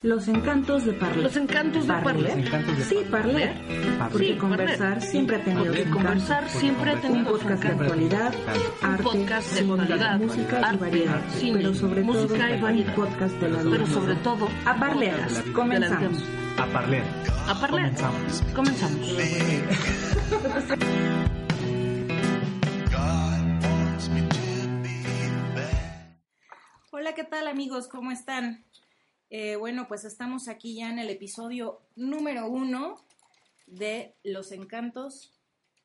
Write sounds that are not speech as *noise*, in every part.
Los encantos de Parler. Los encantos de Parler. Sí, Parler. Porque Sí, conversar Parler. siempre ha tenido Porque conversar siempre ha Un tenido su podcast de actualidad, Un arte, podcast de actualidad, música y variedad. pero sobre música todo, y variedad. un podcast de la. Pero sobre todo, A Parleras, comenzamos. A parler. A Parler. Comenzamos. Comenzamos. *laughs* Hola, ¿qué tal amigos? ¿Cómo están? Eh, bueno, pues estamos aquí ya en el episodio número uno de Los Encantos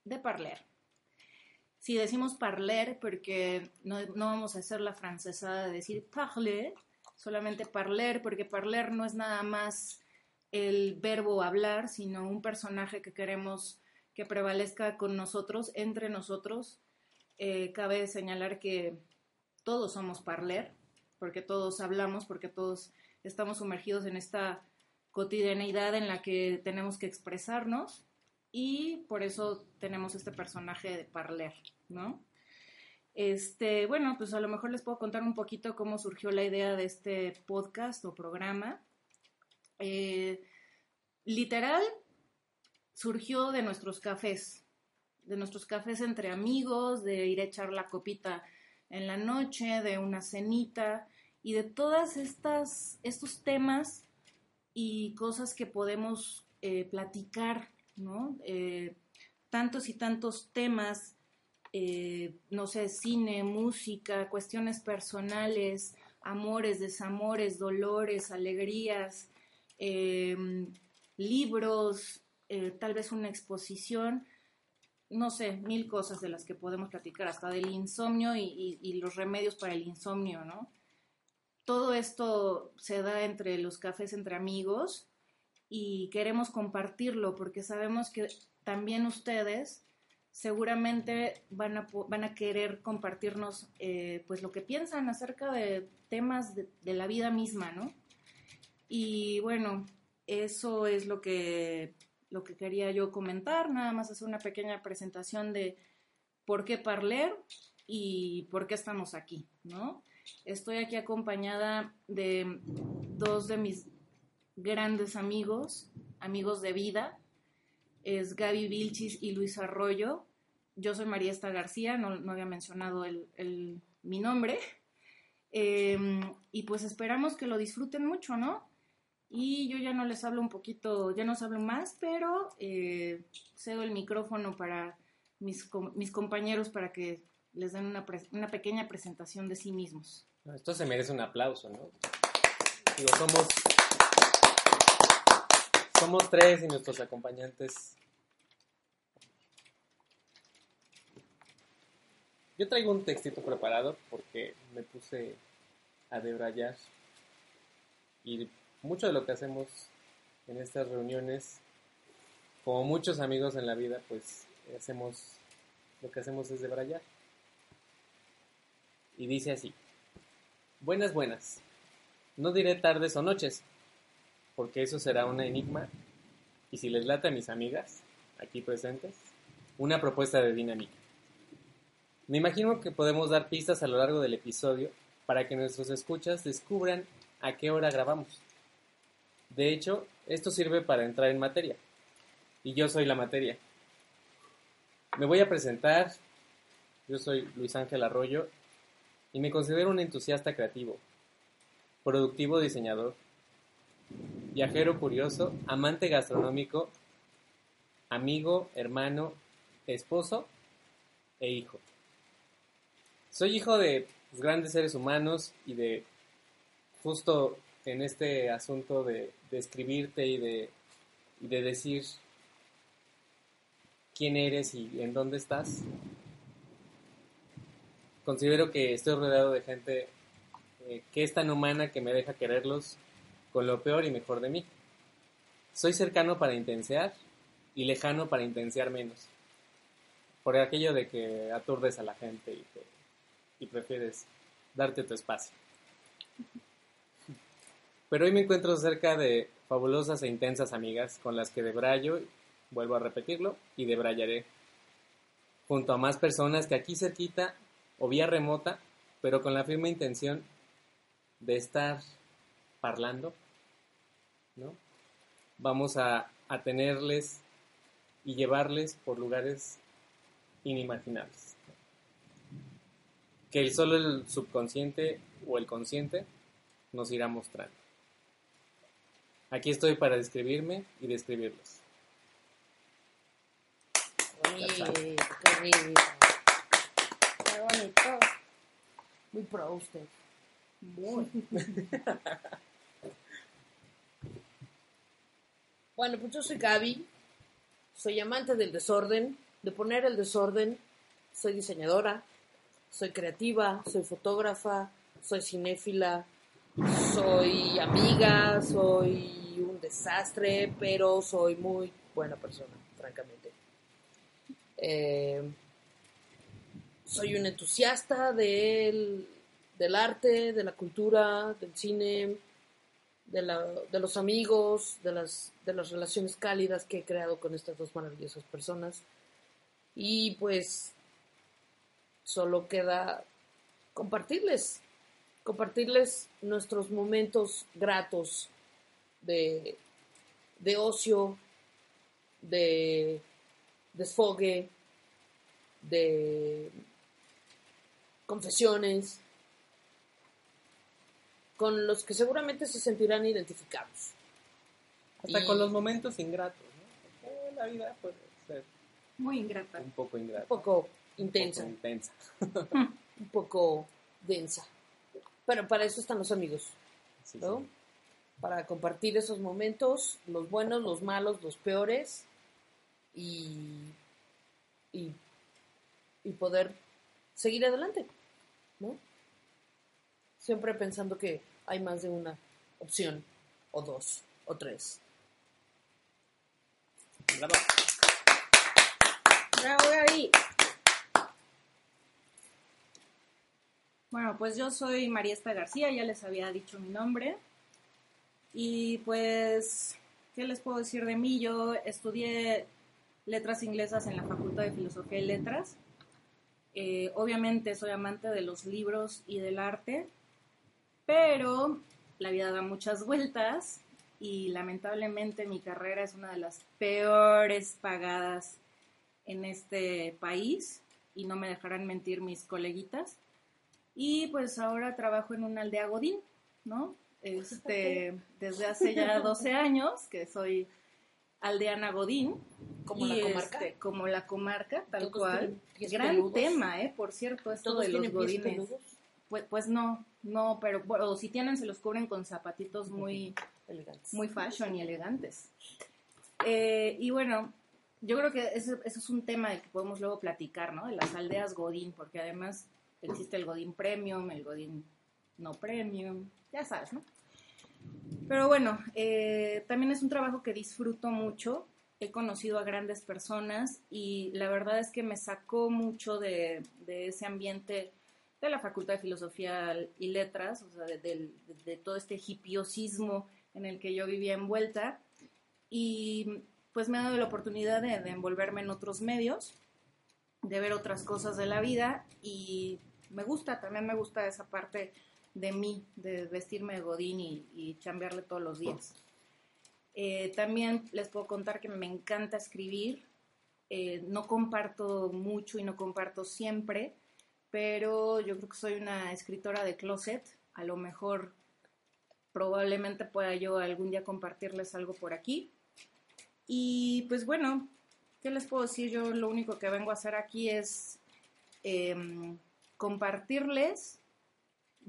de Parler. Si decimos parler, porque no, no vamos a hacer la francesada de decir parler, solamente parler, porque parler no es nada más el verbo hablar, sino un personaje que queremos que prevalezca con nosotros, entre nosotros. Eh, cabe señalar que todos somos parler, porque todos hablamos, porque todos estamos sumergidos en esta cotidianeidad en la que tenemos que expresarnos y por eso tenemos este personaje de parler, ¿no? Este, bueno, pues a lo mejor les puedo contar un poquito cómo surgió la idea de este podcast o programa. Eh, literal, surgió de nuestros cafés, de nuestros cafés entre amigos, de ir a echar la copita en la noche, de una cenita y de todas estas estos temas y cosas que podemos eh, platicar, ¿no? Eh, tantos y tantos temas, eh, no sé, cine, música, cuestiones personales, amores, desamores, dolores, alegrías, eh, libros, eh, tal vez una exposición, no sé, mil cosas de las que podemos platicar, hasta del insomnio y los remedios para el insomnio, ¿no? Todo esto se da entre los cafés entre amigos y queremos compartirlo porque sabemos que también ustedes seguramente van a, van a querer compartirnos eh, pues lo que piensan acerca de temas de, de la vida misma, ¿no? Y bueno, eso es lo que, lo que quería yo comentar, nada más hacer una pequeña presentación de por qué Parler y por qué estamos aquí, ¿no? Estoy aquí acompañada de dos de mis grandes amigos, amigos de vida, es Gaby Vilchis y Luis Arroyo. Yo soy María Esta García, no, había mencionado el, mi nombre. Eh, y pues esperamos que lo disfruten mucho, ¿no? Y yo ya no les hablo un poquito, ya no os hablo más, pero eh, cedo el micrófono para mis compañeros para que les den una, pre- una pequeña presentación de sí mismos. Esto se merece un aplauso, ¿no? Somos. Somos tres y nuestros acompañantes. Yo traigo un textito preparado porque me puse a debrayar. Y mucho de lo que hacemos en estas reuniones, como muchos amigos en la vida, pues hacemos. Lo que hacemos es debrayar. Y dice así. Buenas, buenas. No diré tardes o noches, porque eso será un enigma. Y si les late a mis amigas, aquí presentes, una propuesta de dinámica. Me imagino que podemos dar pistas a lo largo del episodio para que nuestros escuchas descubran a qué hora grabamos. De hecho, esto sirve para entrar en materia. Y yo soy la materia. Me voy a presentar. Yo soy Luis Ángel Arroyo y me considero un entusiasta creativo, productivo diseñador, viajero curioso, amante gastronómico, amigo, hermano, esposo e hijo. Soy hijo de grandes seres humanos y de justo en este asunto de, de escribirte y de, y de decir quién eres y en dónde estás, considero que estoy rodeado de gente eh, que es tan humana que me deja quererlos con lo peor y mejor de mí. Soy cercano para intensear y lejano para intensear menos. Por aquello de que aturdes a la gente y, y prefieres darte tu espacio. Pero hoy me encuentro cerca de fabulosas e intensas amigas con las que debrayo, vuelvo a repetirlo, y debrayaré. Junto a más personas que aquí cerquita o vía remota, pero con la firme intención de estar parlando, ¿no? Vamos a, a tenerles y llevarles por lugares inimaginables. Que el solo el subconsciente o el consciente nos irá mostrando. Aquí estoy para describirme y describirlos. Muy pro usted. Muy. *laughs* Bueno, pues yo soy Gaby, soy amante del desorden, de poner el desorden, soy diseñadora, soy creativa, soy fotógrafa, soy cinéfila, soy amiga, soy un desastre, pero soy muy buena persona, francamente. Eh, soy un entusiasta del, del arte, de la cultura, del cine, de, la- de los amigos, de las, de las relaciones cálidas que he creado con estas dos maravillosas personas. Y pues solo queda compartirles, compartirles nuestros momentos gratos de, de ocio, de desfogue, de confesiones, con los que seguramente se sentirán identificados. Hasta Y- con los momentos ingratos, ¿no? Porque la vida puede ser Muy ingrata. un poco ingrata. Un poco un poco intensa, intensa. *laughs* un poco densa. Pero para eso están los amigos, Sí, ¿no? sí. Para compartir esos momentos, los buenos, los malos, los peores, y, y, y poder seguir adelante, ¿no? Siempre pensando que hay más de una opción, o dos, o tres. Bravo. Bravo, Gaby. Bueno, pues yo soy María Esta García, ya les había dicho mi nombre. Y pues, ¿qué les puedo decir de mí? Yo estudié letras inglesas en la Facultad de Filosofía y Letras. Eh, obviamente soy amante de los libros y del arte, pero la vida da muchas vueltas y lamentablemente mi carrera es una de las peores pagadas en este país y no me dejarán mentir mis coleguitas. Y pues ahora trabajo en una aldea Godín, ¿no? *laughs* Este, desde hace ya 12 años que soy aldeana Godín. Como la comarca. este, como la comarca, tal cual. Gran peludos. tema, ¿eh? Por cierto, esto ¿Todos de los godines. Pues, pues no, no, pero bueno, si tienen se los cubren con zapatitos muy, *laughs* Elegantes. muy fashion y elegantes. Eh, y bueno, yo creo que eso, eso es un tema del que podemos luego platicar, ¿no? De las aldeas Godín, porque además existe el Godín Premium, el Godín no Premium, ya sabes, ¿no? Pero bueno, eh, también es un trabajo que disfruto mucho. He conocido a grandes personas y la verdad es que me sacó mucho de, ese ambiente de la Facultad de Filosofía y Letras, o sea, de, todo este hippiosismo en el que yo vivía envuelta. Y pues me ha dado la oportunidad de envolverme en otros medios, de ver otras cosas de la vida y me gusta, también me gusta esa parte de mí, de vestirme de godín y, y chambearle todos los días. Eh, también les puedo contar que me encanta escribir, eh, no comparto mucho y no comparto siempre, pero yo creo que soy una escritora de closet, a lo mejor probablemente pueda yo algún día compartirles algo por aquí. Y pues bueno, ¿qué les puedo decir? Yo lo único que vengo a hacer aquí es em, compartirles,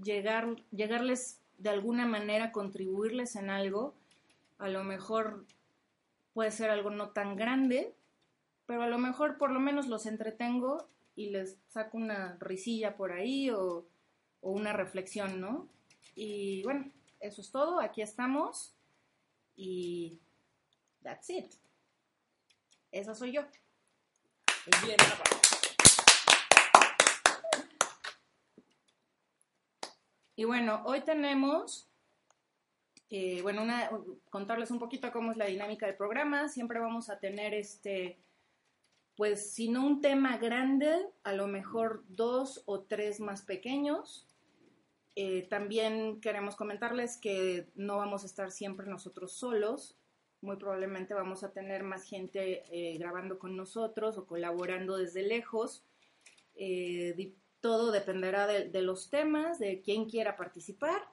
llegar, llegarles de alguna manera, contribuirles en algo. A lo mejor puede ser algo no tan grande, pero a lo mejor por lo menos los entretengo y les saco una risilla por ahí o, una reflexión, ¿no? Y bueno, eso es todo. Aquí estamos. Y that's it. Esa soy yo. Bien, Y bueno, hoy tenemos, eh, bueno, contarles un poquito cómo es la dinámica del programa. Siempre vamos a tener este, pues, si no un tema grande, a lo mejor dos o tres más pequeños. Eh, también queremos comentarles que no vamos a estar siempre nosotros solos. Muy probablemente vamos a tener más gente eh, grabando con nosotros o colaborando desde lejos. Todo dependerá de, los temas, de quién quiera participar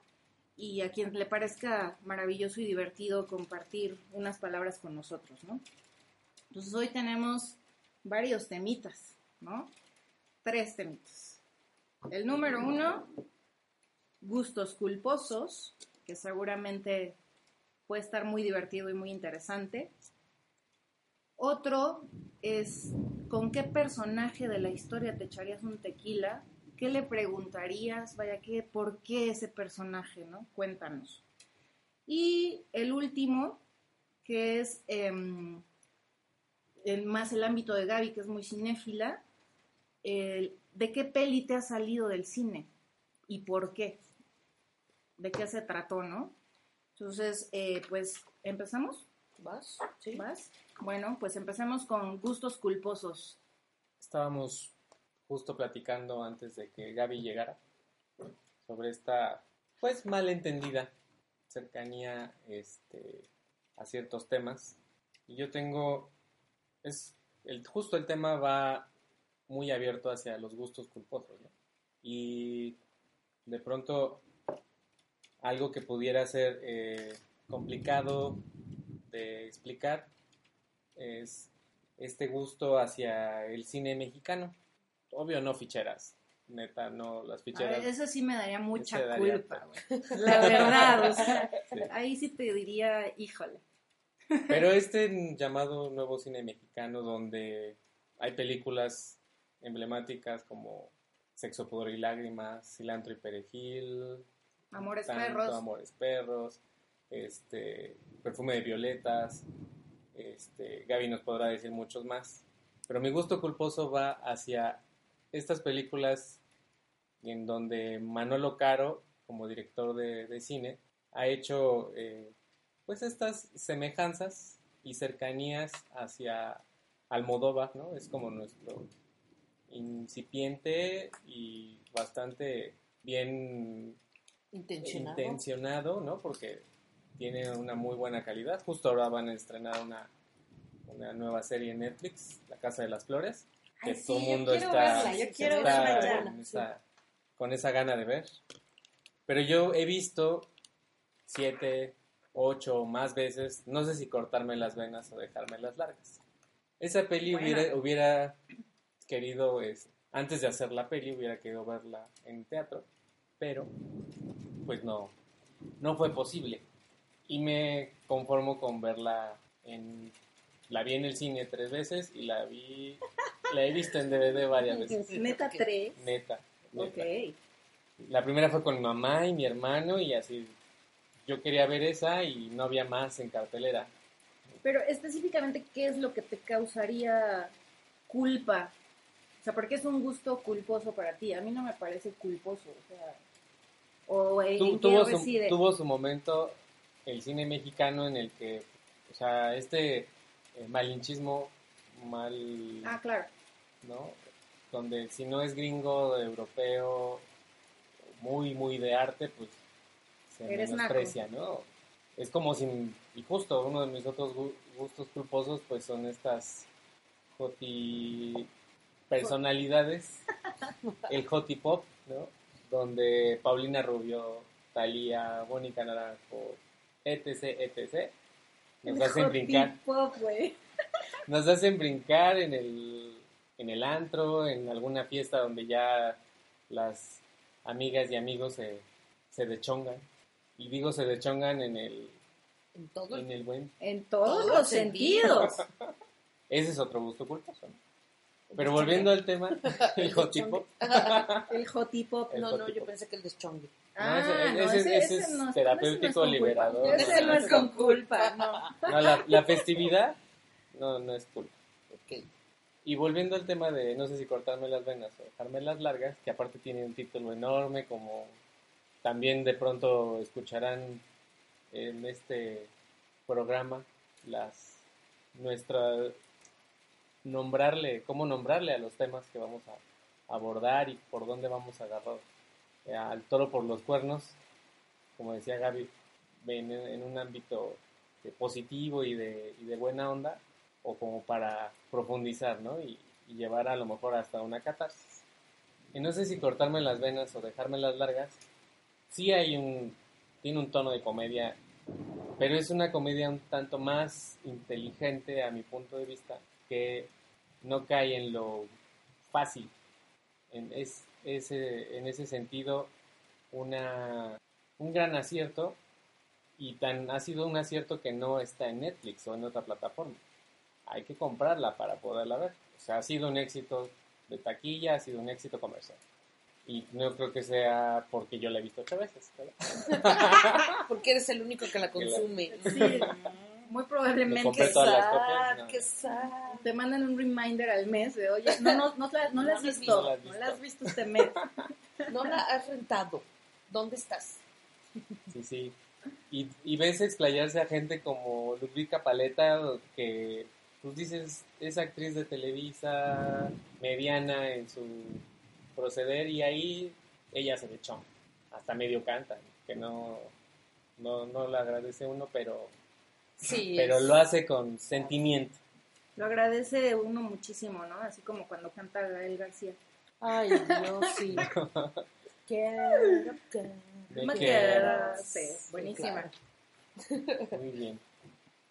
y a quien le parezca maravilloso y divertido compartir unas palabras con nosotros, ¿no? Entonces hoy tenemos varios temitas, ¿no? Tres temitas. El número uno, gustos culposos, que seguramente puede estar muy divertido y muy interesante. Otro es con qué personaje de la historia te echarías un tequila, qué le preguntarías, vaya, ¿qué, ¿por qué ese personaje, no? Cuéntanos. Y el último, que es em, el, más el ámbito de Gaby, que es muy cinéfila, ¿de qué peli te ha salido del cine? ¿Y por qué? ¿De qué se trató, no? Entonces, eh, pues, ¿empezamos? ¿Vas? Sí. ¿Vas? Bueno, pues empecemos con gustos culposos. Estábamos justo platicando antes de que Gaby llegara sobre esta, pues, malentendida cercanía este, a ciertos temas. Y yo tengo, es, el, justo el tema va muy abierto hacia los gustos culposos, ¿no? Y de pronto algo que pudiera ser eh, complicado de explicar es este gusto hacia el cine mexicano. Obvio no ficheras, neta, no las ficheras. Eso sí me daría mucha daría culpa. *laughs* La verdad, o sea, Sí. ahí sí te diría, híjole. Pero este llamado nuevo cine mexicano donde hay películas emblemáticas como Sexo, Pudor y Lágrimas, Cilantro y Perejil, Amores Tanto, perros. Amores Perros, este, Perfume de Violetas, este, Gaby nos podrá decir muchos más. Pero mi gusto culposo va hacia estas películas en donde Manolo Caro, como director de, de cine, ha hecho eh, pues estas semejanzas y cercanías hacia Almodóvar, ¿no? Es como nuestro incipiente y bastante bien Intencionado. intencionado, ¿no? Porque tiene una muy buena calidad. Justo ahora van a estrenar una, una nueva serie en Netflix, La Casa de las Flores, que Ay, sí, todo el mundo está, verla, yo quiero está verla con, esa, con esa gana de ver. Pero yo he visto siete, ocho o más veces, no sé si cortarme las venas o dejarme las largas. Esa peli Bueno. hubiera, hubiera querido, es, antes de hacer la peli, hubiera querido verla en teatro, pero pues no, no fue posible. Y me conformo con verla en... La vi en el cine tres veces y la vi... La he visto en DVD varias *laughs* veces. Neta tres. Neta. neta. Ok. La primera fue con mi mamá y mi hermano y así... Yo quería ver esa y no había más en cartelera. Pero específicamente, ¿qué es lo que te causaría culpa? O sea, ¿por qué es un gusto culposo para ti? A mí no me parece culposo, o sea... O en Tu- qué tuvo, su, reside. tuvo su momento el cine mexicano en el que, o sea, este eh, malinchismo mal, Ah, claro. ¿no? Donde si no es gringo, europeo, muy, muy de arte, pues se Eres menosprecia, ¿no? Es como si, y justo uno de mis otros gu- gustos culposos, pues son estas joti personalidades, *laughs* el hoti pop, ¿no? Donde Paulina Rubio, Talía, Mónica Naranjo, etc, etc, nos El hacen brincar pop, *laughs* nos hacen brincar en el, en el antro, en alguna fiesta donde ya las amigas y amigos se, se dechongan. Y digo se dechongan en el, En todo el- en el buen... En todos Todos los sentidos. *laughs* Ese es otro gusto culposo, ¿no? Pero volviendo al tema, *laughs* el jotipo. El hotipop. No, no, yo pensé que el deschongue. No, ese- ese- ese es no, terapéutico, ese no es con liberador. culpa. Ese no es con culpa, no. No, la, la festividad no, no es culpa. Ok. Y volviendo al tema de no sé si cortarme las venas o dejarme las largas, que aparte tiene un título enorme, como también de pronto escucharán en este programa las nuestra nombrarle, cómo nombrarle a los temas que vamos a abordar y por dónde vamos a agarrar al toro por los cuernos, como decía Gaby, en, en un ámbito de positivo y de, y de buena onda, o como para profundizar, ¿no? Y, y llevar a lo mejor hasta una catarsis. Y no sé si cortarme las venas o dejarme las largas, sí hay un, tiene un tono de comedia, pero es una comedia un tanto más inteligente a mi punto de vista, que no cae en lo fácil. En, es, es, eh, en ese sentido una, un gran acierto y tan ha sido un acierto que no está en Netflix o en otra plataforma. Hay que comprarla para poderla ver. O sea, ha sido un éxito de taquilla, ha sido un éxito comercial. Y no creo que sea porque yo la he visto ocho veces. *laughs* Porque eres el único que la Que la- consume. Sí, muy Me probablemente sad, copias, no. qué sad. te mandan un reminder al mes de, oye, no, no, no, la, no la has No la has visto, visto. No la has la visto este mes. *laughs* No la has rentado. ¿Dónde estás? Sí, sí. Y, y ves explayarse a gente como Ludwika Paleta, que pues dices, es actriz de Televisa, mediana en su proceder, y ahí ella se le echó. Hasta medio canta, que no, no, no le agradece uno, pero, Sí. *laughs* pero es- lo hace con sentimiento. Lo agradece uno muchísimo, ¿no? Así como cuando canta Gael García. Ay, Dios, sí. *laughs* Quiero que Me quedas. sí, buenísima. Muy bien.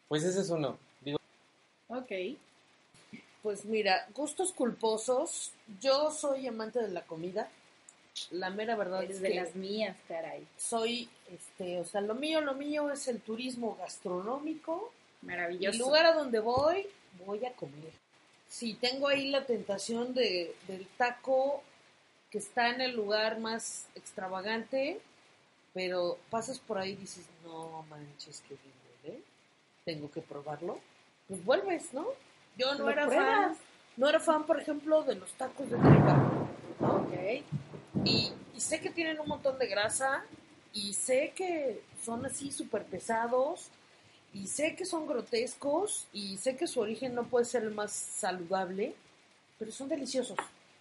Pues ese es uno. Digo, Ok. Pues mira, gustos culposos. Yo soy amante de la comida. La mera verdad Eres es de que las mías, caray. soy, este, o sea, lo mío, lo mío es el turismo gastronómico. Maravilloso. el lugar a donde voy, voy a comer. Sí, tengo ahí la tentación de, del taco que está en el lugar más extravagante, pero pasas por ahí y dices, no manches, qué bien huele, tengo que probarlo. Pues vuelves, ¿no? Yo no era pruebas. fan, no era fan, por ejemplo, de los tacos de tripa. Ok. Y, y sé que tienen un montón de grasa y sé que son así súper pesados y sé que son grotescos y sé que su origen no puede ser el más saludable, pero son deliciosos,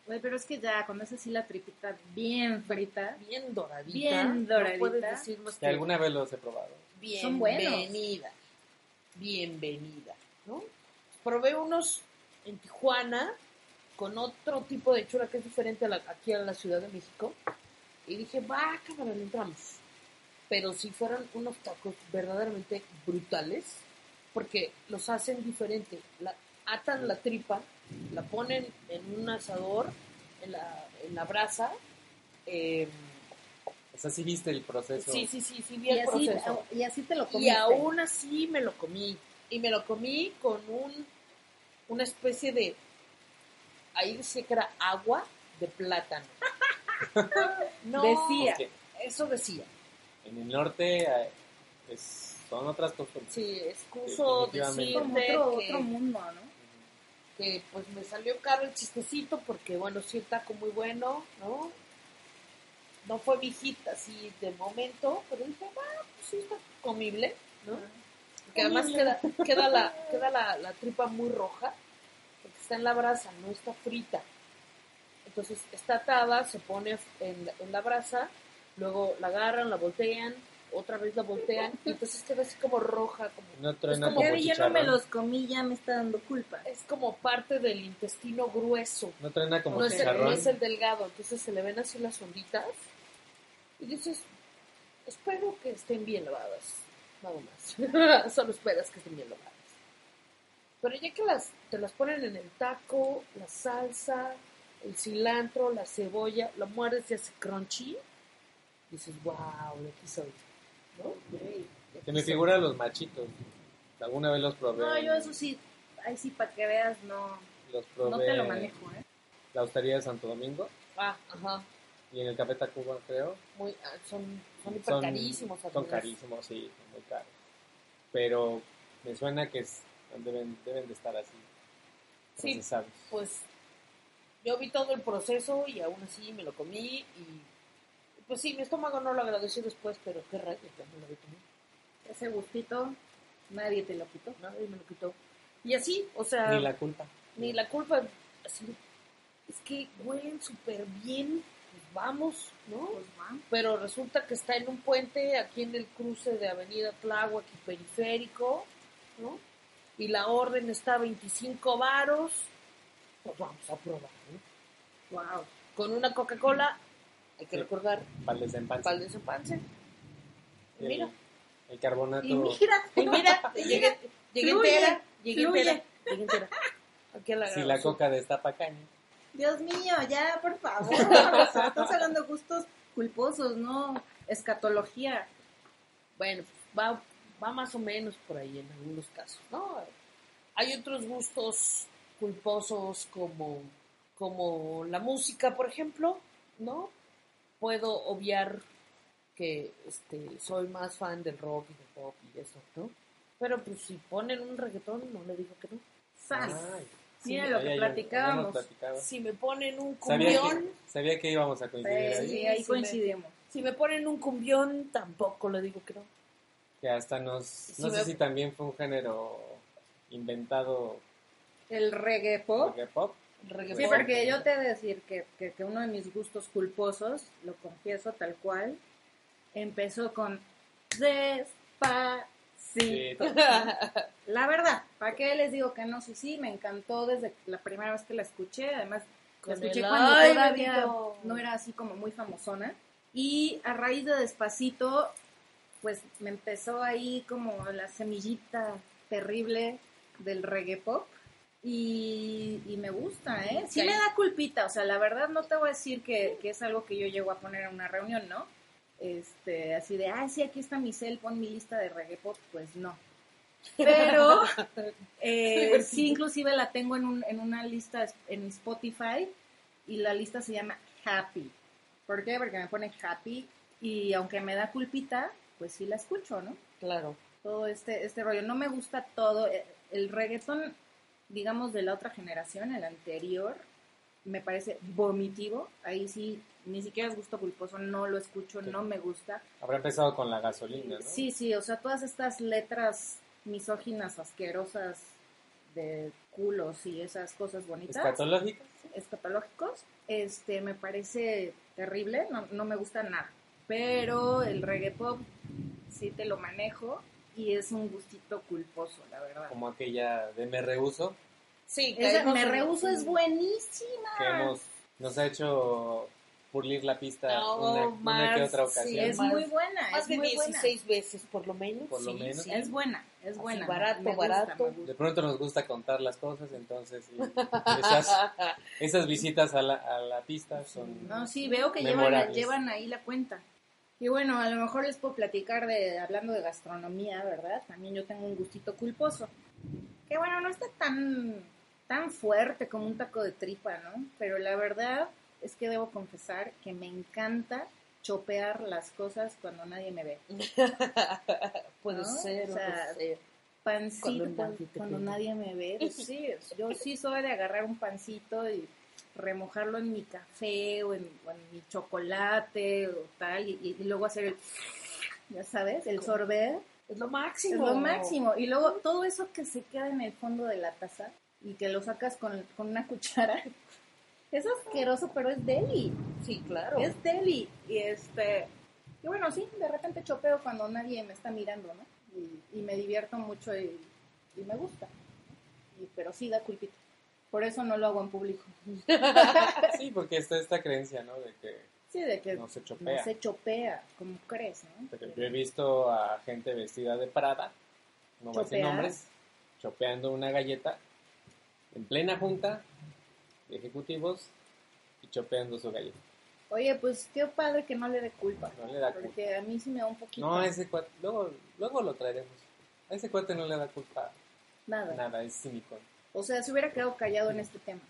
Güey, pero es que ya, cuando es así la tripita bien frita, bien doradita. Bien No puedes doradita. decir más que alguna vez los he probado. Son buenos. bienvenida, bienvenida, ¿no? Probé unos en Tijuana con otro tipo de chura que es diferente a la, aquí a la Ciudad de México y dije, va, cámara, le entramos. Pero si fueran unos tacos verdaderamente brutales, porque los hacen diferente. La, atan la tripa, la ponen en un asador, en la, en la brasa. eh, O sea, sí viste el proceso. sí, sí, sí, sí, vi y el así, proceso. y así te lo Y comiste. aún así me lo comí. Y me lo comí con un una especie de. Ahí decía que era agua de plátano. *laughs* No, Decía. Eso decía. en el norte eh, es- son otras costumbres. Sí, excuso como decirte otro, que, otro mundo, ¿no? que, pues me salió caro el chistecito porque bueno, sí el taco muy bueno, ¿no? No fue viejita así de momento, pero dije, va, pues sí está comible, ¿no? Que además queda, queda, la, queda la, la tripa muy roja, está en la brasa, no está frita. Entonces está atada, se pone en, la- en la brasa, luego la agarran, la voltean, otra vez la voltean, y entonces queda así como roja, como, No truena como- como yo no me los comí, ya me está dando culpa. es como parte del intestino grueso, No como no es, el, no es el delgado, entonces se le ven así las onditas, y dices, espero que estén bien lavadas, nada más, *laughs* solo esperas que estén bien lavadas. Pero ya que las, te las ponen en el taco, la salsa, el cilantro, la cebolla, lo muerdes y hace crunchy, dices, wow, de aquí soy. ¿no? Aquí Se me figuran los machitos. Alguna vez los probé. No, yo eso sí, ahí sí, para que veas, no, Los probé. no te lo manejo, ¿eh? la hostería de Santo Domingo Ah, ajá. y en el Café Tacuba, creo. Muy, ah, son, son hiper Son- carísimos. Son amigos. carísimos, sí, son muy caros. Pero me suena que es- deben, deben de estar así. Sí. procesados. Pues yo vi todo el proceso y aún así me lo comí y pues sí, mi estómago no lo agradeció después, pero qué rayos, me lo había comido. Ese gustito, nadie te lo quitó. Nadie me lo quitó. Y así, o sea, Ni la culpa. ni la culpa, así, es que huelen súper bien, pues vamos, ¿no? Pues va. Pero resulta que está en un puente aquí en el cruce de Avenida Tláhuac y Periférico, ¿no? Y la orden está a 25 varos, pues vamos a probar, ¿no? Wow. Con una Coca-Cola, hay que recordar, Para el desempance. pal de Pance. Y El- mira, El carbonato. Y mira, y mira, llegué, llegué Fluye, entera, llegué fluye. entera, llegué entera. Aquí a la Si la coca destapa caña. Dios mío, ya, por favor. Estamos hablando de gustos culposos, no escatología. Bueno, va, va más o menos por ahí en algunos casos, ¿no? Hay otros gustos culposos como, como la música, por ejemplo, ¿no? Puedo obviar que este, soy más fan del rock y del pop y eso, ¿no? Pero pues si ponen un reggaetón, no le digo que no. Sas. Ay, Mira sí, lo que platicábamos. Si me ponen un Sabía cumbión, que, sabía que íbamos a coincidir Sí, ahí. sí, ahí sí, coincidimos. si me ponen un cumbión, tampoco le digo que no. Que hasta nos. Sí, no me- sé si también fue un género inventado El reggae pop. reggae pop. Sí, porque yo te he de decir que, que, que uno de mis gustos culposos, lo confieso tal cual, empezó con despacito. *laughs* La verdad, ¿para qué les digo que no? Sí, sí, me encantó desde la primera vez que la escuché. Además, la escuché cuando todavía no era así como muy famosona. Y a raíz de Despacito, pues me empezó ahí como la semillita terrible del reggae pop. Y, y me gusta, ¿eh? Sí me da culpita, o sea, la verdad no te voy a decir que, que es algo que yo llego a poner en una reunión, ¿no? Este, así de, ah, sí, aquí está mi cel, pon mi lista de reggae pop, pues no. Pero *laughs* eh, sí, inclusive la tengo en, un, en una lista en Spotify y la lista se llama Happy. ¿Por qué? Porque me pone Happy y aunque me da culpita, pues sí la escucho, ¿no? Claro. Todo este, este rollo. No me gusta todo. eh, El reggaetón, digamos, de la otra generación, el anterior, me parece vomitivo. Ahí sí, ni siquiera es gusto culposo, no lo escucho, Sí. no me gusta. Habrá empezado con la gasolina, ¿no? Sí, sí, o sea, todas estas letras misóginas, asquerosas de culos y esas cosas bonitas, Escatológico. escatológicos, este, me parece terrible, no, no me gusta nada. Pero el reggae pop sí te lo manejo y es un gustito culposo, la verdad. Como aquella de Me Rehuso, Sí, Esa me rehuso es buenísima. que hemos, nos ha hecho pulir la pista No, una, una que otra sí, ocasión. es más- muy buena, Más es de muy 16 veces, por lo menos. Por lo sí, menos. sí. buena. Es buena, es Así, buena. barato, me barato. gusta. De pronto nos gusta contar las cosas, entonces esas, esas visitas a la, a la pista son... No, sí, veo que llevan, llevan ahí la cuenta. Y bueno, a lo mejor les puedo platicar de, hablando de gastronomía, ¿verdad? También yo tengo un gustito culposo. Que bueno, no está tan, tan fuerte como un taco de tripa, ¿no? Pero la verdad es que debo confesar que me encanta chopear las cosas cuando nadie me ve. *laughs* Puede ¿No? ser, O sea, puede ser. Pancito Cuando nadie me ve. pues sí, yo sí soy de agarrar un pancito y remojarlo en mi café o en, o en mi chocolate o tal, y, y luego hacer el, ya sabes, el sorbet. Es lo Es máximo. lo máximo. Y luego todo eso que se queda en el fondo de la taza y que lo sacas con, con una *laughs* cuchara. Es asqueroso, pero es deli. Sí, claro. Es deli. Y este. Y bueno, sí, de repente chopeo cuando nadie me está mirando, ¿no? Y, y me divierto mucho y, y me gusta. Y- pero sí da culpito. Por eso no lo hago en público. *laughs* Sí, porque está esta creencia, ¿no? De que Sí, de que no se no chopea. se chopea, como crees, ¿no? Pero yo he visto a gente vestida de Prada, no voy a decir nombres, chopeando una galleta en plena junta de ejecutivos y chopeando su galleta. Oye, pues qué padre que no le dé culpa. No le da culpa. Porque a mí sí me da un poquito. No, ese cuate, luego, luego lo traeremos. A ese cuate no le da culpa Nada. nada, es cínico. O sea, se hubiera quedado callado en este tema.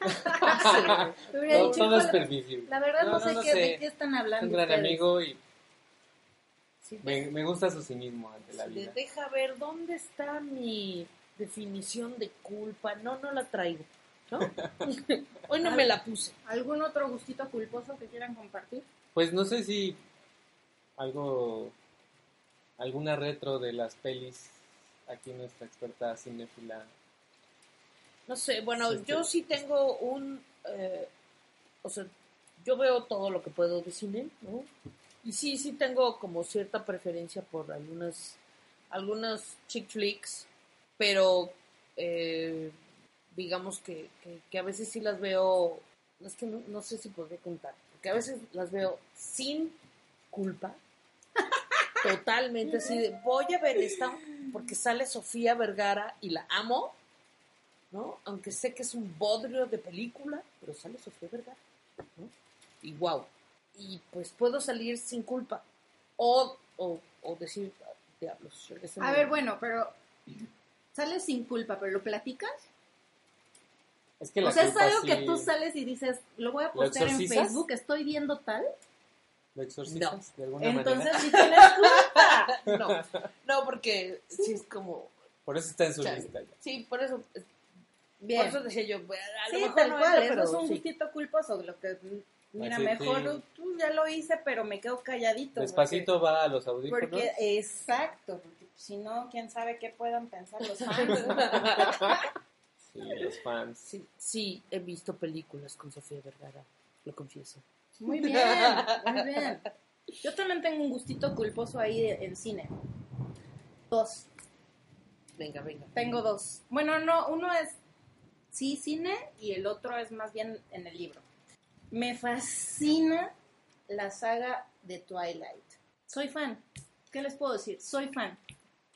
Me *laughs* hubiera Todo, dicho, todo es "Híjole, permisible. La verdad no, sé, qué, de sé. qué están Es hablando. un gran ustedes. amigo y Sí, me, me gusta su cinismo ante la de- vida. deja ver dónde está mi definición de culpa. No, no la traigo. ¿no? *laughs* Hoy no me la puse. ¿Algún otro gustito culposo que quieran compartir? Pues no sé si algo, alguna retro de las pelis, aquí nuestra experta cinéfila. No sé, bueno, Sí, yo sí. sí tengo un... eh, o sea, yo veo todo lo que puedo de cine, ¿no? Y sí, sí tengo como cierta preferencia por algunas, algunas chick flicks, pero eh, digamos que, que, que a veces sí las veo, es que no, no sé si podría contar, porque a veces las veo sin culpa, totalmente así de, voy a ver esta porque sale Sofía Vergara y la amo, ¿no? Aunque sé que es un bodrio de película, pero sale Sofía Vergara, ¿no? Y wow. Y pues puedo salir sin culpa. O, o, o decir, "Ah, diablos. A no". ver, bueno, pero sales sin culpa, pero lo platicas. Es que la O sea, es algo sí- que tú sales y dices, lo voy a postear en? Facebook, estoy viendo tal. ¿Lo exorcizas de alguna Entonces manera? sí tienes culpa. No, no, porque sí es como. Por eso está en su Chale. lista ya. Sí, por eso. Por eso decía yo, a lo Sí, mejor tal no cual, entra, eso pero es un sí. gustito culposo. Lo que, mira, Así, mejor sí. tú ya lo hice, pero me quedo calladito. Despacito va a los audífonos. porque exacto, porque si no, quién sabe qué puedan pensar los fans. *laughs* Sí, los fans. Sí, sí, he visto películas con Sofía Vergara, lo confieso. Muy bien, muy bien. Yo también tengo un gustito culposo ahí de- en cine. Dos. Venga, venga. Tengo dos. Bueno, no, uno es sí cine y el otro es más bien en el libro. Me fascina la saga de Twilight. Soy fan. ¿Qué les puedo decir? Soy fan.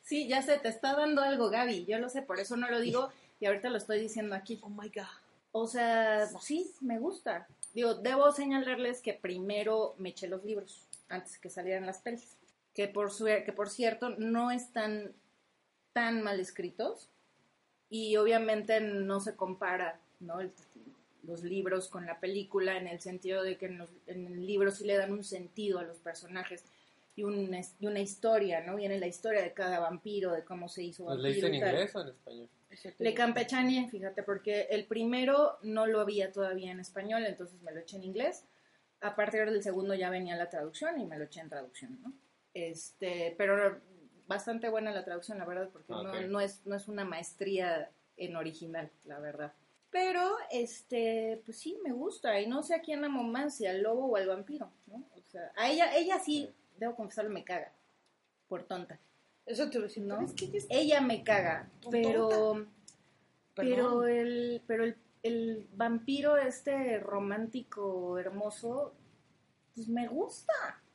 Sí, ya sé, te está dando algo, Gaby. Yo lo sé, por eso no lo digo y ahorita lo estoy diciendo aquí. Oh my god. O sea, sí, me gusta. Digo, debo señalarles que primero me eché los libros antes que salieran las pelis. Que por, su- que por cierto no están tan mal escritos y obviamente no se compara ¿no? El- los libros con la película en el sentido de que en, los- en el libro sí le dan un sentido a los personajes y, un, y una historia, ¿no? Viene la historia de cada vampiro, de cómo se hizo ¿Los vampiro. leíste en inglés o en español? Le campechaneé, fíjate, porque el primero no lo había todavía en español, entonces me lo eché en inglés. A partir del segundo ya venía la traducción y me lo eché en traducción, ¿no? Este, pero bastante buena la traducción, la verdad, porque Ok. no, no, es, no es una maestría en original, la verdad. Pero, este, pues sí, me gusta. Y no sé a quién amo más, si al lobo o al vampiro, ¿no? O sea, a ella, ella sí, debo confesarlo, me caga. Por tonta. Eso te lo decía, ¿no? Es que ella es- Ella me caga, pero... Pero el, pero el, el vampiro este romántico, hermoso, pues me gusta.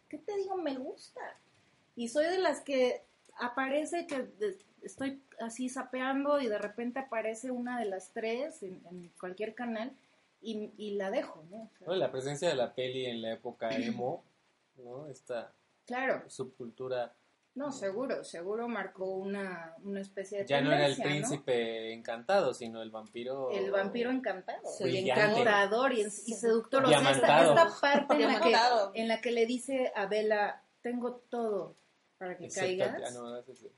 ¿Qué te digo? Me gusta. Y soy de las que aparece que de- estoy así sapeando y de repente aparece una de las tres en, en cualquier canal y, y la dejo, ¿no? O sea, ¿No? La presencia de la peli en la época *clears throat* emo, ¿no? Esta claro, subcultura. no, seguro, seguro marcó una, una especie de Ya no era el príncipe encantado, sino el vampiro. El vampiro encantado. Sí, y encantador y, y seductor. O sea, esta, parte en la, que, en la que le dice a Bella, tengo todo para que Excepto- caigas. ah, no, sí.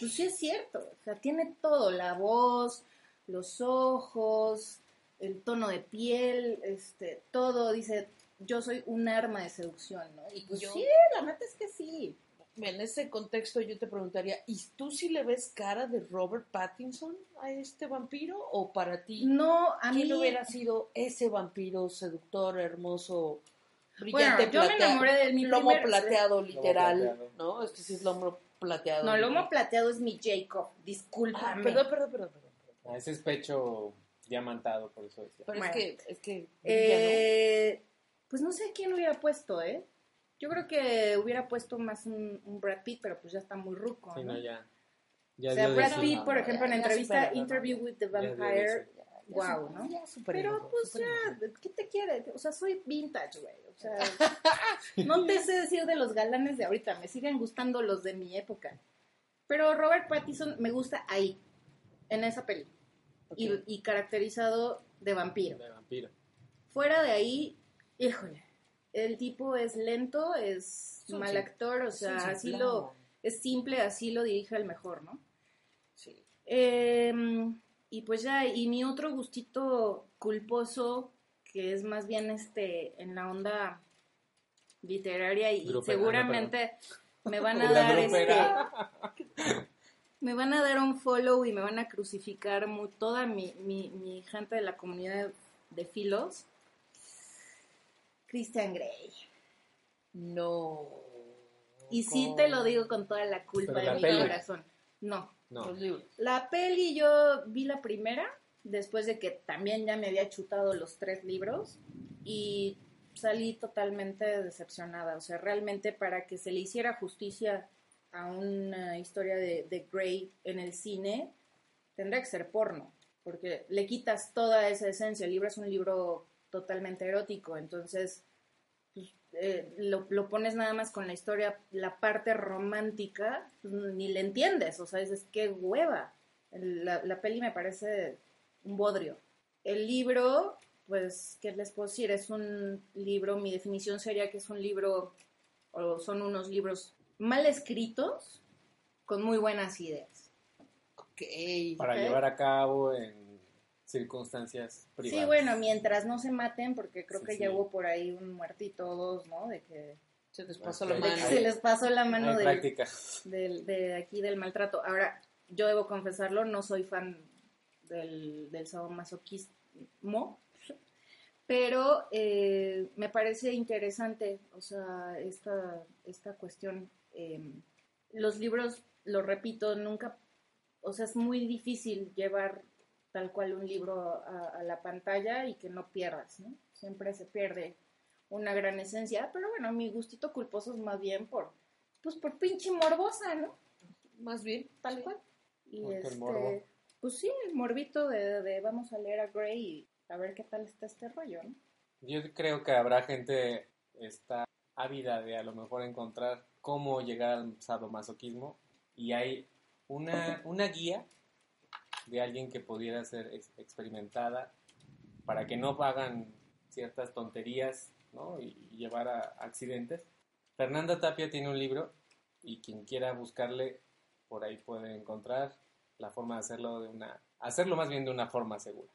Pues sí es cierto. O sea, tiene todo. La voz, los ojos, el tono de piel, este, todo. Dice, yo soy un arma de seducción, ¿no? Y pues Yo- sí, la neta es que sí. En ese contexto yo te preguntaría, ¿y tú sí le ves cara de Robert Pattinson a este vampiro? ¿O para ti, No, a mí... quién hubiera sido ese vampiro seductor, hermoso, Bueno, brillante, yo me enamoré de mi lomo primer- plateado, literal, plateado. ¿no? Este sí es lomo plateado. No, lomo plateado es mi Jacob. Ah, Discúlpame. perdón, perdón, perdón, perdón. Ah, ese es pecho diamantado, por eso decía. Pero Bueno. es que, es que, Eh, pues no sé a quién hubiera puesto, ¿eh? Yo creo que hubiera puesto más un, un Brad Pitt, pero pues ya está muy ruco, Sí, ¿no? no, ya. Ya o sea, Brad. Pitt, por ejemplo, en la entrevista Interview with the Vampire, wow, ¿no? Ya Pero pues ya. ¿qué te quiere? O sea, soy vintage, güey. O sea, *laughs* no te sé decir de los galanes de ahorita, me siguen gustando los de mi época. Pero Robert Pattinson me gusta ahí, en esa peli. y, y caracterizado de vampiro. De vampiro. Fuera de ahí, híjole, el tipo es lento, es mal actor, o sea, así lo, es simple, así lo dirige el mejor, ¿no? Sí. Em, y pues ya, y mi otro gustito culposo, que es más bien este en la onda literaria y Grupera, seguramente me van a *laughs* dar grupera. este me van a dar un follow y me van a crucificar toda mi, mi, mi gente de la comunidad de filos. Christian Grey. No. Y sí te lo digo con toda la culpa Pero de la mi peli. corazón. No, No. Los libros. La peli yo vi la primera, después de que también ya me había chutado los tres libros y salí totalmente decepcionada. O sea, realmente para que se le hiciera justicia a una historia de, de Grey en el cine, tendría que ser porno, porque le quitas toda esa esencia. El libro es un libro totalmente erótico, entonces pues, eh, lo, lo pones nada más con la historia, la parte romántica, pues, ni le entiendes, o sea, dices, qué hueva. La, la peli me parece un bodrio. El libro, pues, ¿qué les puedo decir? Es un libro, mi definición sería que es un libro, o son unos libros mal escritos, con muy buenas ideas. Ok. Para llevar a cabo en circunstancias privadas. Sí, bueno, mientras no se maten, porque creo Sí, que sí. ya hubo por ahí un muertito o dos, ¿no? De que, Se les pasó la de mano. que se les pasó la mano del- de aquí del maltrato. Ahora, yo debo confesarlo, no soy fan del, del sadomasoquismo, pero eh, me parece interesante, o sea, esta, esta cuestión. eh, los libros, lo repito, nunca, o sea, es muy difícil llevar tal cual un libro a, a la pantalla y que no pierdas, ¿no? Siempre se pierde una gran esencia, pero bueno, mi gustito culposo es más bien por, pues por pinche morbosa, ¿no? Más bien. Tal sí. cual. Y Porque el este, morbo. pues sí, el morbito de, de vamos a leer a Grey y a ver qué tal está este rollo, ¿no? Yo creo que habrá gente está ávida de a lo mejor encontrar cómo llegar al sadomasoquismo y hay una, una guía de alguien que pudiera ser ex- experimentada para que no hagan ciertas tonterías ¿no? y, y llevar a accidentes. Fernanda Tapia tiene un libro y quien quiera buscarle por ahí puede encontrar la forma de hacerlo de una hacerlo más bien de una forma segura.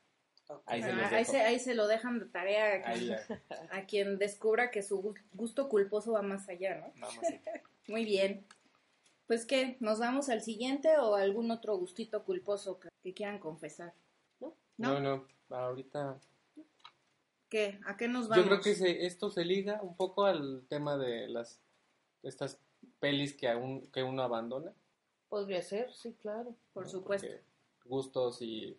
Ahí se Ah, ahí, se, ahí se lo dejan de tarea a quien, ya, a quien descubra que su gus- gusto culposo va más allá, ¿no? vamos a- *laughs* Muy bien. Pues qué, ¿nos vamos al siguiente o algún otro gustito culposo que, que quieran confesar? ¿No? No, no, ahorita ¿Qué? ¿A qué nos vamos? Yo creo que se- esto se liga un poco al tema de las estas pelis que aún que uno abandona. Podría ser, sí, claro. Por ¿no? supuesto. Gustos y,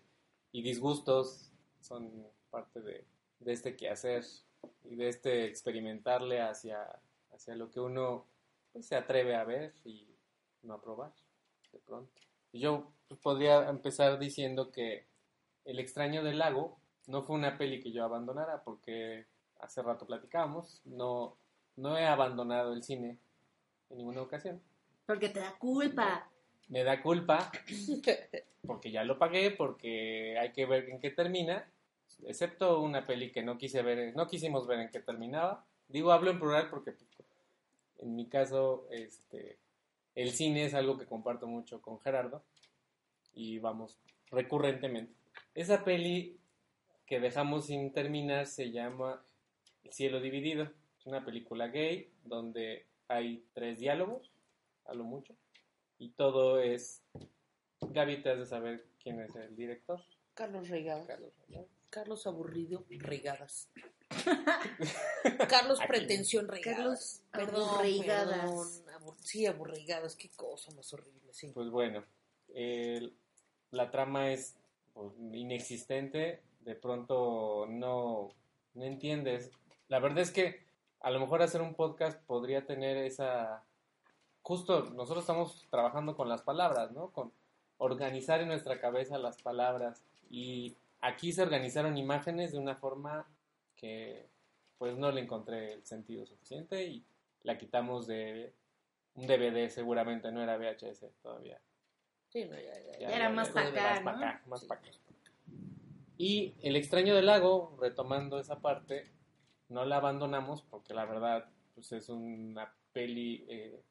y disgustos son parte de, de este quehacer y de este experimentarle hacia, hacia lo que uno pues, se atreve a ver y no a probar de pronto. Yo podría empezar diciendo que El extraño del lago no fue una peli que yo abandonara porque hace rato platicábamos, no, no he abandonado el cine en ninguna ocasión. Porque te da culpa. Me da culpa porque ya lo pagué, porque hay que ver en qué termina, excepto una peli que no quise ver, no quisimos ver en qué terminaba. Digo, hablo en plural porque en mi caso, este, el cine es algo que comparto mucho con Gerardo y vamos recurrentemente. Esa peli que dejamos sin terminar se llama El cielo dividido. Es una película gay donde hay tres diálogos, a lo mucho, y todo es... Gaby, te has de saber quién es el director. Carlos Reigadas. Carlos Aburrido Reigadas. *laughs* Carlos Aquí. Pretensión Reigadas. Carlos perdón, abur- sí, aburrigadas. Qué cosa más horrible, sí. Pues bueno, la trama es pues, inexistente, de pronto no, no entiendes. La verdad es que a lo mejor hacer un podcast podría tener esa... Justo nosotros estamos trabajando con las palabras, ¿no? Con organizar en nuestra cabeza las palabras. Y aquí se organizaron imágenes de una forma que pues no le encontré el sentido suficiente y la quitamos de un DVD seguramente, no era VHS todavía. Sí, no, ya, ya, Ya era más ya, pa' ya, acá, más ¿no? acá, más Sí. pa' acá. Y El extraño del lago, retomando esa parte, no la abandonamos porque la verdad pues es una peli eh,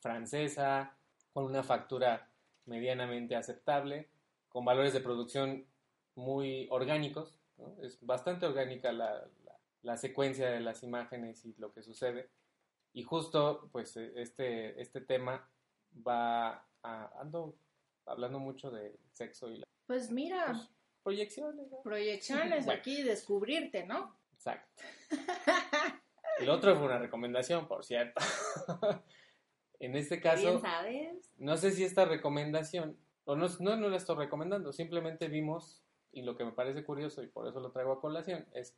francesa con una factura medianamente aceptable, con valores de producción muy orgánicos. ¿no? Es bastante orgánica la, la- la secuencia de las imágenes y lo que sucede. Y justo, pues, eh, este, este tema va a, ando hablando mucho de sexo y las Pues mira, proyecciones, ¿no? proyecciones Bueno. *laughs* aquí, descubrirte, ¿no? Exacto. *laughs* El otro fue una recomendación, por cierto. *laughs* en este caso, Bien sabes. no sé si esta recomendación, o no, no, no la estoy recomendando, simplemente vimos, y lo que me parece curioso, y por eso lo traigo a colación, es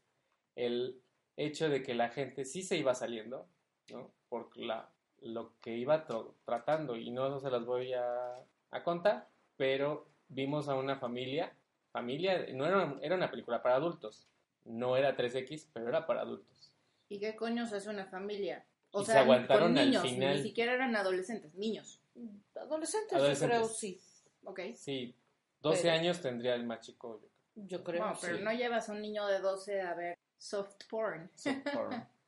el hecho de que la gente sí se iba saliendo, ¿no? Por la, lo que iba tratando, y no se las voy a, a contar, pero vimos a una familia, familia, no era, era una película para adultos, no era 3X, pero era para adultos. ¿Y qué coños es una familia? O Y se sea, aguantaron con al niños, final. ni siquiera eran adolescentes, niños. Adolescentes, Adolescentes. yo creo, sí. Ok. Sí, 12 Pero- años tendría el más chico, yo creo. Yo creo. Bueno, pero sí. no llevas a un niño de 12 a ver soft porn. Sí, por- *laughs*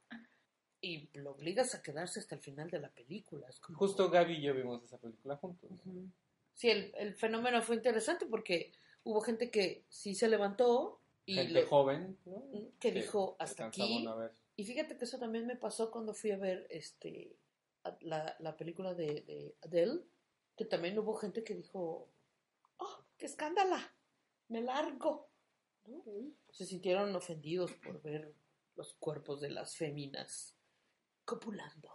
Y lo obligas a quedarse hasta el final de la película. es como- Justo Gaby y yo vimos esa película juntos. Sí, el, el fenómeno fue interesante porque hubo gente que sí se levantó y Gente joven, ¿no? que dijo hasta aquí. Y fíjate que eso también me pasó cuando fui a ver este la, la película de, de Adele, que también hubo gente que dijo, ¡oh, qué escándala! ¡Me largo! ¿no? Se sintieron ofendidos por ver los cuerpos de las féminas copulando,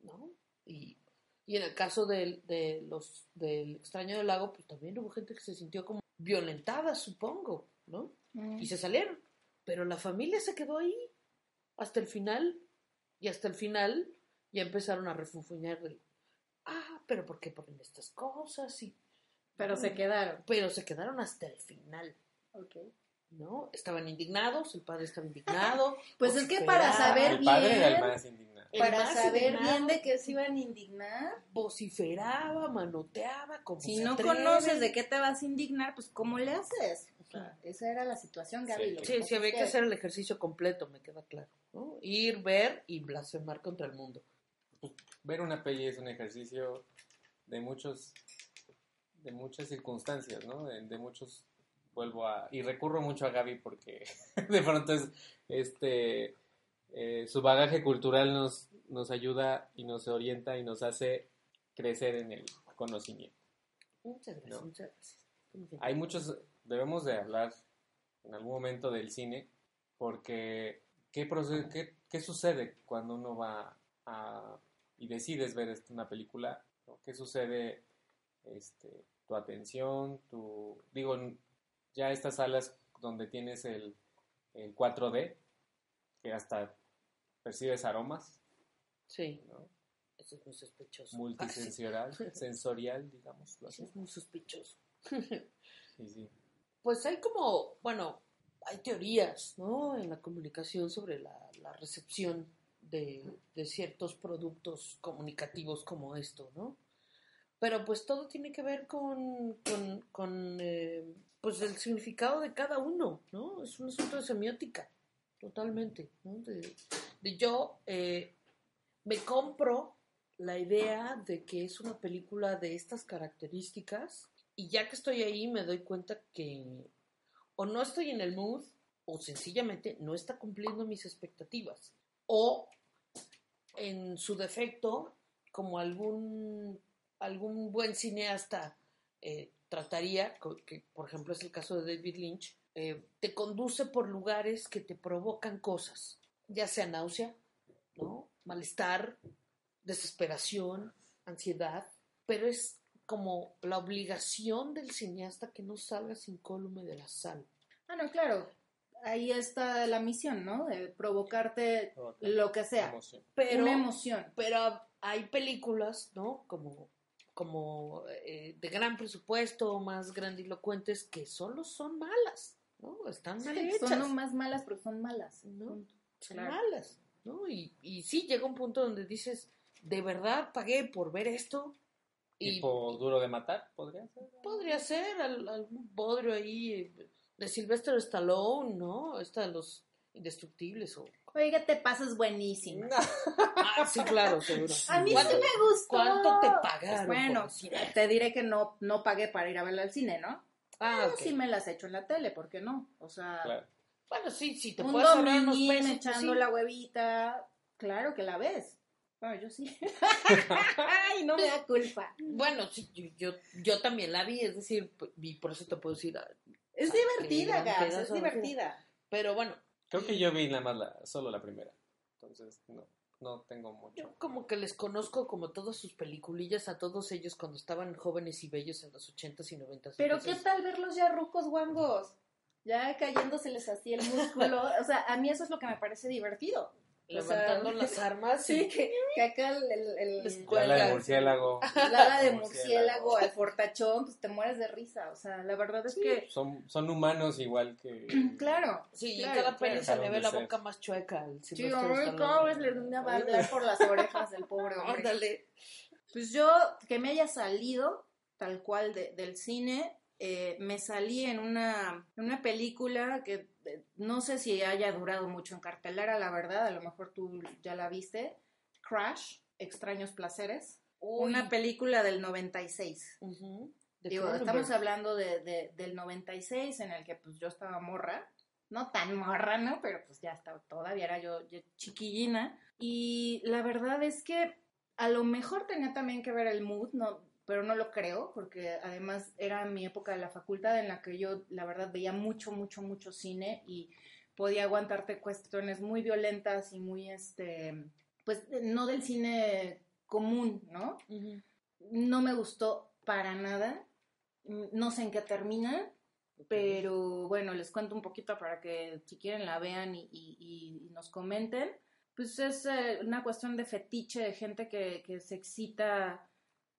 ¿no? Y, y en el caso del, de los, del extraño del lago, pues también hubo gente que se sintió como violentada, supongo, ¿no? Mm. y se salieron. Pero la familia se quedó ahí hasta el final. Y hasta el final ya empezaron a refunfuñar de, ah, pero ¿por qué ponen estas cosas? Y, Pero se quedaron. pero se quedaron hasta el final, Ok. ¿no? Estaban indignados, el padre estaba indignado. *laughs* Pues es que para saber El padre era el bien, más indignado. Para saber bien de qué se iban a indignar, Vociferaba, manoteaba, como si se no atreven. conoces de qué te vas a indignar, pues ¿cómo le haces? O sea, esa era la situación, Gaby. Sí. lo que Sí, pasa sí, había que hacer el ejercicio completo, me queda claro. ¿no? Ir, ver y blasfemar contra el mundo. Ver una peli es un ejercicio de muchos de muchas circunstancias, ¿no? De, de muchos vuelvo a y recurro mucho a Gaby porque *laughs* de pronto es este eh, su bagaje cultural nos nos ayuda y nos orienta y nos hace crecer en el conocimiento. Muchas gracias, No. muchas gracias. Hay muchos, debemos de hablar en algún momento del cine, porque ¿qué, qué, qué sucede cuando uno va a, y decides ver este- una película? ¿no? ¿Qué sucede? Este, tu atención, tu... Digo, ya estas salas donde tienes el, el 4D, que hasta percibes aromas, Sí, ¿no? eso es muy sospechoso. multisensorial, sensorial, digamos. Ah, eso es muy sospechoso. Sí, sí. Pues hay como, bueno, hay teorías, ¿no? En la comunicación sobre la, la recepción de, de ciertos productos comunicativos como esto, ¿no? Pero pues todo tiene que ver con, con, con, eh, pues el significado de cada uno, ¿no? Es un asunto de semiótica, totalmente, ¿no? De yo eh, me compro la idea de que es una película de estas características y ya que estoy ahí me doy cuenta que o no estoy en el mood o sencillamente no está cumpliendo mis expectativas. O en su defecto como algún algún buen cineasta eh, trataría que por ejemplo es el caso de David Lynch eh, te conduce por lugares que te provocan cosas ya sea náusea no malestar desesperación ansiedad pero es como la obligación del cineasta que no salgas incólume de la sala. Ah, no, claro. Ahí está la misión, ¿no? De provocarte Provocar. lo que sea. Emoción. Pero, Una emoción. pero hay películas, ¿no? Como, como eh, de gran presupuesto, más grandilocuentes, que solo son malas, ¿no? Están mal hechas. Son no más malas porque son malas. No. Punto. Son claro. malas, ¿no? Y, y sí llega un punto donde dices, ¿de verdad pagué por ver esto? Y Tipo duro de matar, podría ser. podría ser al- algún bodrio ahí De Sylvester Stallone, ¿no? Esta de los indestructibles o... Oiga, te pasas buenísima. *laughs* Ah, sí, claro, seguro. A mí sí ¿Cuánto- me gustó. ¿Cuánto te pagaron? Bueno, te diré que no, no pagué para ir a verla al cine, ¿no? Ah, Pero sí me las echo en la tele, ¿por qué no? O sea, Claro. Bueno, sí, sí, te un puedes ahorrar unos pesos. pues echando sí. la huevita, claro que la ves. Bueno, yo sí. *laughs* Ay, no me da culpa. Bueno, sí, yo, yo, yo también la vi, es decir, y por eso te puedo decir. ah, Es qué divertida, Gas, es divertida. Pero bueno, Creo que yo vi nada más la, solo la primera. Entonces, no, no tengo mucho. yo como que les conozco como todas sus peliculillas a todos ellos cuando estaban jóvenes y bellos en los ochentas y noventas. Pero entonces- ¿qué tal verlos ya rucos guangos? Ya cayéndoseles así el músculo. *laughs* O sea, a mí eso es lo que me parece divertido. O sea, Levantando *laughs* las armas. Sí, y- que, que acá el, el, La ala de murciélago. el ala de murciélago al fortachón, pues te mueres de risa. O sea, la verdad es que, Son, son humanos igual que. *clears throat* claro. Sí, y claro, cada peli claro. se le ve la ser. boca más chueca al Sí, Stallone. cada vez le va a hablar por las orejas del pobre hombre. Ándale. Pues yo, que me haya salido tal cual de- del cine, eh, me salí en una, en una película que eh, no sé si haya durado mucho en cartelera, la verdad, a lo mejor tú ya la viste, Crash, Extraños Placeres, Uy. una película del 96. Ujú. De Digo, Cronenberg. estamos hablando de, de- del 96 en el que pues yo estaba morra, no tan morra, ¿no? Pero pues ya estaba, todavía era yo, yo chiquillina. Y la verdad es que a lo mejor tenía también que ver el mood, no, pero no lo creo, porque además era mi época de la facultad en la que yo, la verdad, veía mucho, mucho, mucho cine y podía aguantarte cuestiones muy violentas y muy, este, pues, no del cine común, ¿no? No me gustó para nada. No sé en qué termina, pero bueno, les cuento un poquito para que si quieren la vean y, y- y nos comenten. Pues es eh, una cuestión de fetiche, de gente que, que se excita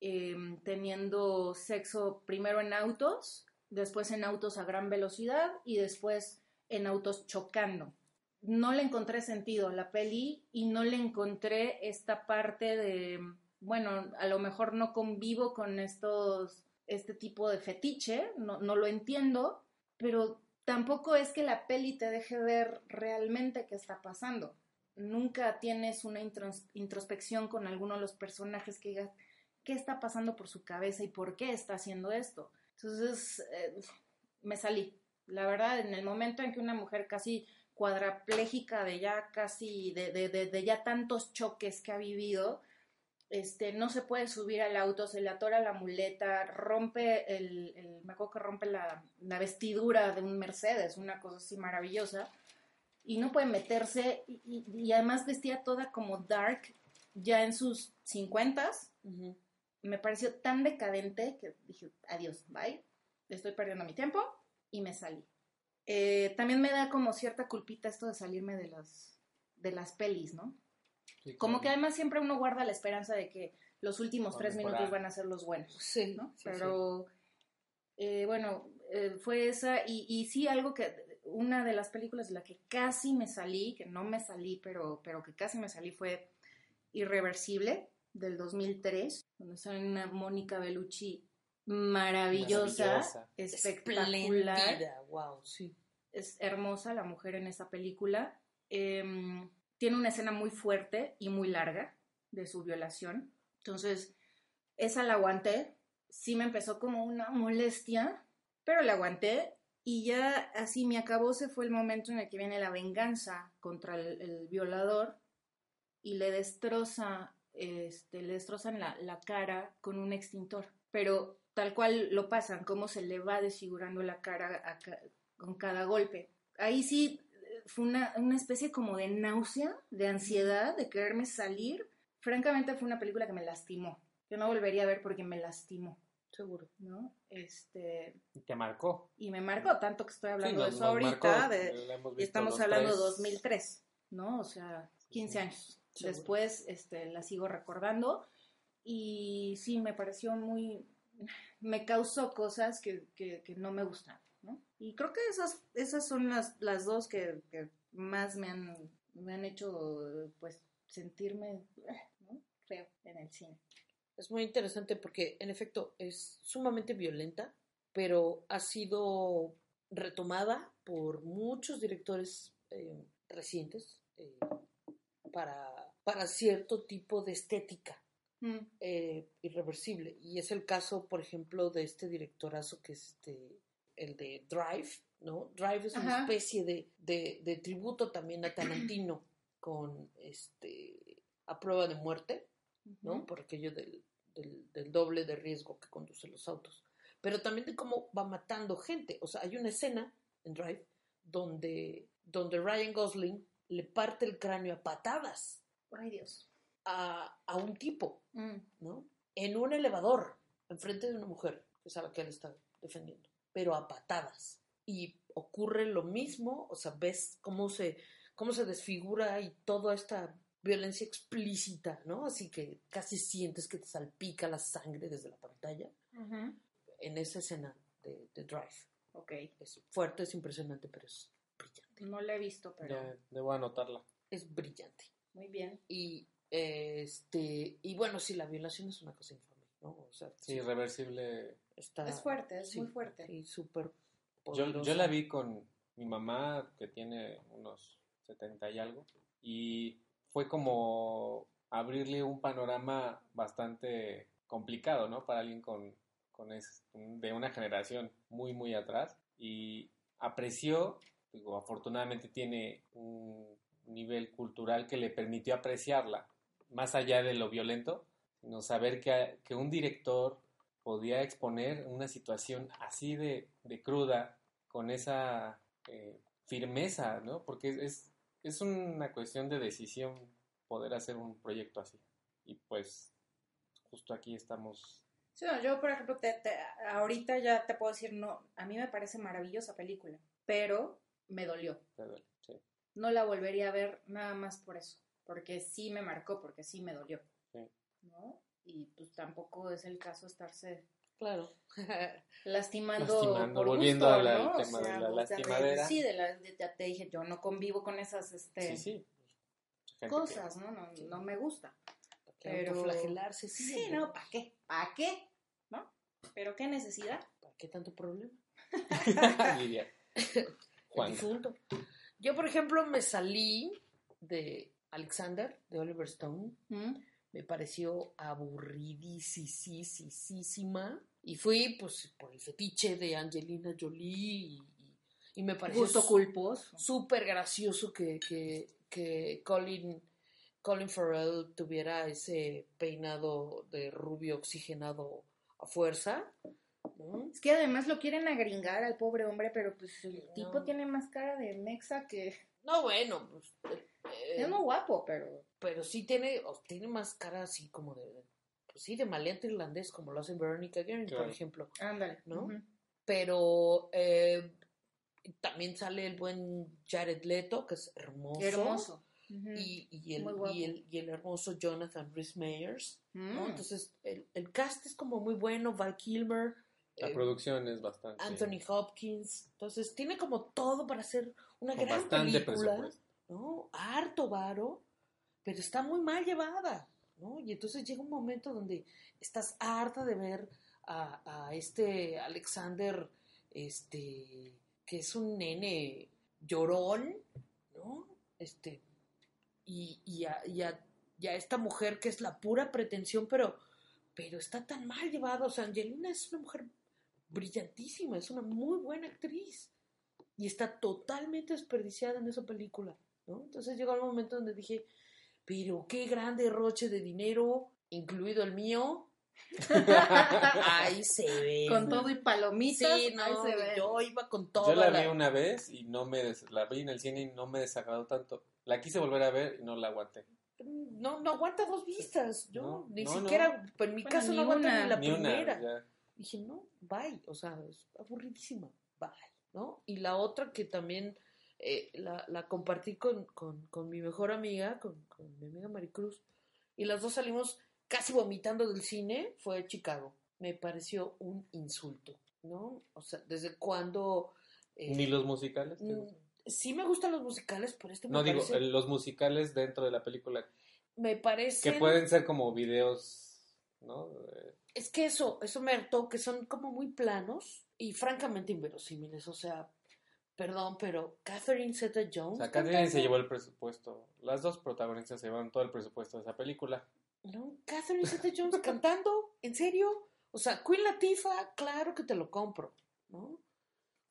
eh, teniendo sexo primero en autos, después en autos a gran velocidad y después en autos chocando. No le encontré sentido a la peli y no le encontré esta parte de, bueno, a lo mejor no convivo con estos, este tipo de fetiche, no, no lo entiendo, pero tampoco es que la peli te deje ver realmente qué está pasando. Nunca tienes una intros- introspección con alguno de los personajes que digas qué está pasando por su cabeza y por qué está haciendo esto. Entonces, eh, me salí. La verdad, en el momento en que una mujer casi cuadraplégica de ya casi, de, de, de, ya tantos choques que ha vivido, este, no se puede subir al auto, se le atora la muleta, rompe el, el- me acuerdo que rompe la, la vestidura de un Mercedes, una cosa así maravillosa, y no puede meterse, y, y- además vestía toda como dark, ya en sus cincuentas, Ujú. me pareció tan decadente que dije, adiós, bye, estoy perdiendo mi tiempo, y me salí. Eh, también me da como cierta culpita esto de salirme de las, de las pelis, ¿no? Sí, Como que claro. además siempre uno guarda la esperanza de que los últimos Va a tres minutos van a ser los buenos, Sí, ¿no? sí, Pero, eh, bueno, eh, fue esa, y, y sí algo que, una de las películas de la que casi me salí, que no me salí, pero, pero que casi me salí fue Irreversible, del 2003, donde sale una Mónica Bellucci maravillosa, Maravillosa. espectacular wow, sí. es hermosa la mujer en esa película. Em, tiene una escena muy fuerte y muy larga de su violación. Entonces, esa la aguanté. Sí me empezó como una molestia, pero la aguanté. Y ya así me acabó, se fue el momento en el que viene la venganza contra el, violador y le destroza, este, le destrozan la, la cara con un extintor. Pero tal cual lo pasan, cómo se le va desfigurando la cara con cada golpe. Ahí sí fue una, una especie como de náusea, de ansiedad, de quererme salir. Francamente fue una película que me lastimó. Yo no volvería a ver porque me lastimó, Seguro. ¿no? Este, Y te marcó. y me marcó tanto que estoy hablando Sí, de eso ahorita, marcó. de, y estamos hablando de tres. 2003, ¿no? O sea, 15 años. Seguro. Después este, la sigo recordando y sí, me pareció muy... Me causó cosas que, que, que no me gustan, ¿no? Y creo que esas, esas son las, las dos que, que más me han, me han hecho, pues, sentirme, ¿no? Creo, en el cine. Es muy interesante porque, en efecto, es sumamente violenta, pero ha sido retomada por muchos directores eh, recientes eh, para, para cierto tipo de estética Mm. eh, irreversible. Y es el caso, por ejemplo, de este directorazo que es este, el de Drive, ¿no? Drive es una especie de, de, de tributo también a Tarantino *clears throat* con este a prueba de muerte, ¿no? Por aquello del, del, del doble de riesgo que conducen los autos. Pero también de cómo va matando gente. O sea, hay una escena en Drive donde, donde Ryan Gosling le parte el cráneo a patadas Ay, Dios. a, a un tipo, Mm. ¿no? En un elevador, enfrente de una mujer, que sabe que él está defendiendo, pero a patadas. Y ocurre lo mismo, o sea, ves cómo se, cómo se desfigura y toda esta violencia explícita, ¿no? Así que casi sientes que te salpica la sangre desde la pantalla en esa escena de, de Drive. Ok. Es fuerte, es impresionante, pero es brillante. No la he visto, pero Ya debo anotarla. Es brillante. muy bien. Y, este, y bueno, sí, la violación es una cosa infame, ¿no? O sea, Sí, irreversible. está... Es fuerte, es sí, muy fuerte. Sí, súper Yo, yo la vi con mi mamá, que tiene unos 70 y algo, y fue como abrirle un panorama bastante complicado, ¿no? Para alguien con, con es- de una generación muy, muy atrás, y apreció, digo, afortunadamente tiene un nivel cultural que le permitió apreciarla, más allá de lo violento, sino saber que, que un director podía exponer una situación así de, de cruda, con esa eh, firmeza, ¿no? Porque es, es, es una cuestión de decisión poder hacer un proyecto así. Y pues justo aquí estamos. Sí, no, yo, por ejemplo, te, te- ahorita ya te puedo decir, no, a mí me parece maravillosa película, pero me dolió. Sí, No la volvería a ver nada más por eso, porque sí me marcó, porque sí me dolió. Sí. ¿No? Y pues tampoco es el caso estarse Claro. *laughs* lastimando, Lastimando, por volviendo gusto, al- al ¿no? O tema de la pues, de- lastimadera. Sí, de la, de- ya te dije, yo no convivo con esas este, sí, sí. Cosas, ¿no? ¿no? No me gusta. Pero flagelarse, sí. Sí, no, ¿para qué? ¿Para qué? ¿No? ¿Pero qué necesidad? ¿Para qué tanto problema? *laughs* El Juan. Yo, por ejemplo, me salí de Alexander, de Oliver Stone. ¿Mm? Me pareció aburridísima. Y fui, pues, por el fetiche de Angelina Jolie. Y, y- y me pareció Gusto culposo. súper gracioso que, que, que Colin, Colin Farrell tuviera ese peinado de rubio oxigenado a fuerza. ¿no? Es que además lo quieren agringar al pobre hombre, pero pues el No. tipo tiene más cara de mexa que... No, bueno, pues, eh, Es muy guapo, pero... pero sí tiene, tiene más cara así como de, pues sí, de maleante irlandés, como lo hace Veronica Guerin, Claro. por ejemplo. Ándale. ¿No? Pero eh, también sale el buen Jared Leto, que es hermoso. Hermoso. Y, y el, Muy guapo. y, el, y el hermoso Jonathan Rhys Meyers. ¿no? Mm. Entonces, el, el cast es como muy bueno, Val Kilmer, La eh, producción es bastante. Anthony Hopkins. Entonces, tiene como todo para hacer una gran bastante película. ¿no? Harto varo, pero está muy mal llevada, ¿no? Y entonces llega un momento donde estás harta de ver a, a este Alexander, este, que es un nene llorón, ¿no? Este, y, y, a, y a- y a esta mujer que es la pura pretensión, pero, pero está tan mal llevada. O sea, Angelina es una mujer brillantísima, es una muy buena actriz y está totalmente desperdiciada en esa película, ¿no? Entonces llegó el momento donde dije, pero qué gran derroche de dinero, incluido el mío. Ahí se ve. Con todo y palomitas, Sí, no, ahí se ve. yo iba con todo. Yo la vi una vez y no me des- la vi en el cine y no me desagradó tanto. La quise volver a ver y no la aguanté. No, no aguanta dos vistas. Yo No, ni no, siquiera, pues, en mi Bueno, caso ni no aguanta una. ni la Ni primera. Dije, no, bye. O sea, es aburridísima. Bye. ¿No? Y la otra que también eh, la, la compartí con, con, con mi mejor amiga, con, con mi amiga Maricruz, y las dos salimos casi vomitando del cine, fue Chicago. Me pareció un insulto, ¿no? O sea, ¿desde cuándo? eh, Ni los musicales. Sí me gustan los musicales, pero este me No digo, parece... los musicales dentro de la película Me parece... que pueden ser como videos, ¿no? Eh, Es que eso, eso me hartó, que son como muy planos y francamente inverosímiles. O sea, perdón, pero Catherine Zeta O Jones. sea, Catherine se llevó el presupuesto. Las dos protagonistas se llevaron todo el presupuesto de esa película. No, Catherine Zeta Jones cantando, ¿en serio? O sea, Queen Latifah, claro que te lo compro, ¿no?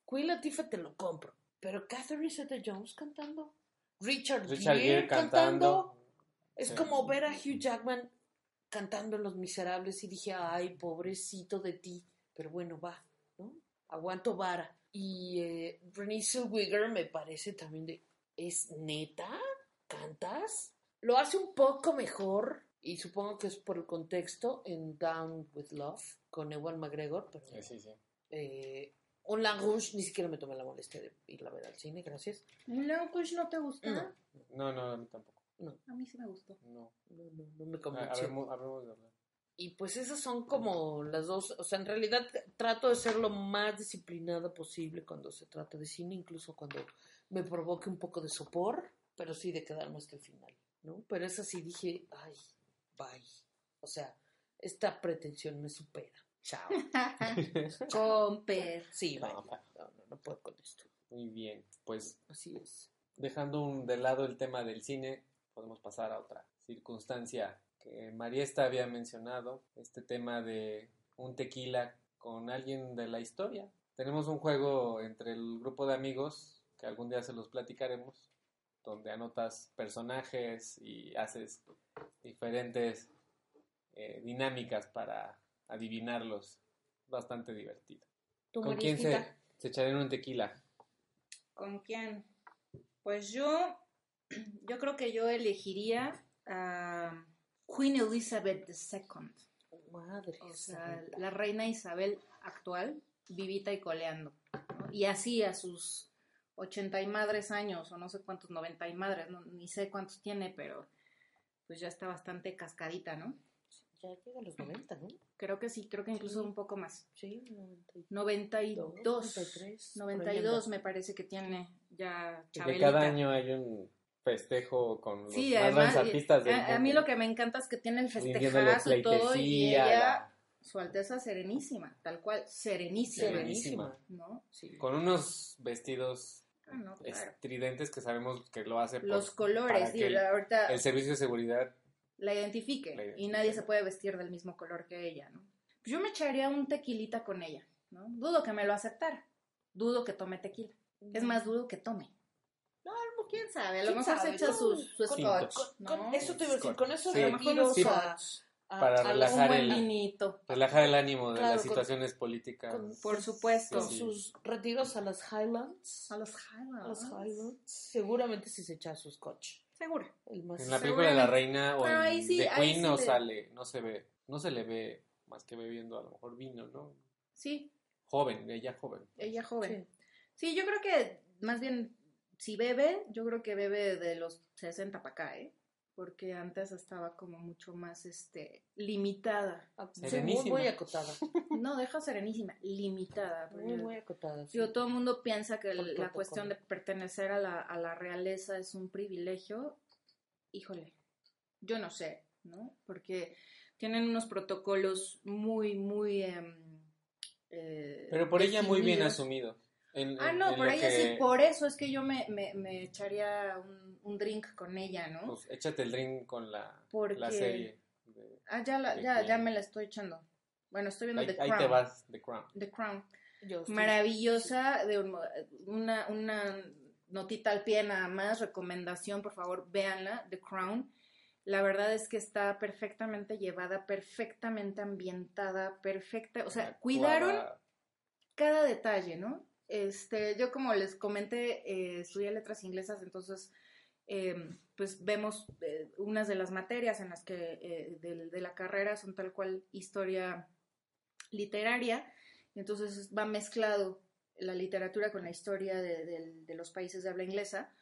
Queen Latifah te lo compro. Pero Catherine Zeta Jones cantando. Richard, Richard Gere Gere cantando. Es Sí. como ver a Hugh Jackman cantando en Los Miserables y dije, ay, pobrecito de ti. Pero bueno, va, ¿no? Aguanto vara. Y eh, Renée Zellweger me parece también de, ¿es neta? ¿Cantas? Lo hace un poco mejor y supongo que es por el contexto en Down with Love con Ewan McGregor, pero Sí, sí, sí. eh, Un La Rouge ni siquiera me tomé la molestia de ir a ver al cine, gracias. ¿Moulin Rouge no te gusta? No. No, no, a mí tampoco. A mí sí me gustó. No. No, no, no me A- convenció. Hablemos, hablemos de hablar. Y pues esas son como las dos, o sea, en realidad trato de ser lo más disciplinada posible cuando se trata de cine, incluso cuando me provoque un poco de sopor, pero sí de quedarme hasta el final, ¿no? Pero esa sí dije, ay, bye. O sea, esta pretensión me supera. Chao. *laughs* Comper. Sí, bye. No, No, no, no puedo con esto. Muy bien. Pues Así es. dejando un- de lado el tema del cine, podemos pasar a otra circunstancia que Mariesta había mencionado, este tema de un tequila con alguien de la historia. Tenemos un juego entre el grupo de amigos, que algún día se los platicaremos, donde anotas personajes y haces diferentes eh, dinámicas para adivinarlos. Bastante divertido. ¿Tú, ¿Con quién se, se echarían un tequila? ¿Con quién? Pues yo, *clears throat* yo creo que yo elegiría a Queen Elizabeth II. Madre. O sea, santa. la reina Isabel actual, vivita y coleando. ¿no? Y así a sus ochenta y madres años, o no sé cuántos, noventa y madres, no- ni sé cuántos tiene, pero pues ya está bastante cascadita, ¿no? Ya llega a los 90, ¿no? Creo que sí, creo que incluso Sí. un poco más. Sí, 90. 92. 93, por ahí 92 anda. me parece que tiene ya Que Chabelita. cada año hay un festejo con los Sí, más además, grandes artistas del a, a mí lo que me encanta es que tiene el Rindiéndole festejazo y todo, y ella, la- su alteza serenísima, tal cual, serenísima, Serenísima. ¿no? Sí. Con unos vestidos Ah, no, claro. estridentes que sabemos que lo hace por- Los para colores, que digo, el, ahorita el servicio de seguridad la identifique la y identifique. nadie se puede vestir del mismo color que ella, ¿no? Pues yo me echaría un tequilita con ella, ¿no? Dudo que me lo aceptara, dudo que tome tequila, es más, dudo que tome. Quién sabe, a lo ¿Quién mejor se echa su, su scotch, Con ¿no? eso te iba a decir, con esos Sí. A retiros sí, a, a- para a relajar buen el- vinito, relajar el ánimo de Claro, las con- situaciones políticas. con- por supuesto. Sí. sus retiros a las Highlands. A los A Highlands. las Highlands. Seguramente si se echa su scotch. Seguro. El más En la película de la reina o en ahí sí- The ahí Queen sí no le- sale, no se ve, no se le ve más que bebiendo a lo mejor vino, ¿no? Sí, Joven, ella joven. ella joven. Sí. yo creo que más bien, si bebe, yo creo que bebe de los 60 para acá, ¿eh? Porque antes estaba como mucho más, este, limitada. Ah, muy, Serenísima. muy acotada. *laughs* No, deja serenísima, limitada. Muy, muy acotada. sí. Digo, todo el mundo piensa que Por la protocolo. cuestión de pertenecer a la, a la realeza es un privilegio. Híjole, yo no sé, ¿no? Porque tienen unos protocolos muy, muy... em, eh, Pero por ella muy bien asumido. En- Ah, no, en por ella que- sí, por eso es que yo me, me, me echaría un, un drink con ella, ¿no? Pues échate el drink con la, Porque- la serie. de- ah, ya, la, de ya, ya me la estoy echando. Bueno, estoy viendo ahí, The ahí Crown. te vas, The Crown. The Crown. Yo estoy- Maravillosa, de un- una, una notita al pie nada más, recomendación, por favor, véanla, The Crown. La verdad es que está perfectamente llevada, perfectamente ambientada, perfecta, o sea, Actuada- cuidaron cada detalle, ¿no? Este, yo como les comenté, eh, estudié letras inglesas, entonces, eh, pues vemos eh, unas de las materias en las que eh, de, de la carrera son tal cual historia literaria, entonces va mezclado la literatura con la historia de, de- de los países de habla inglesa,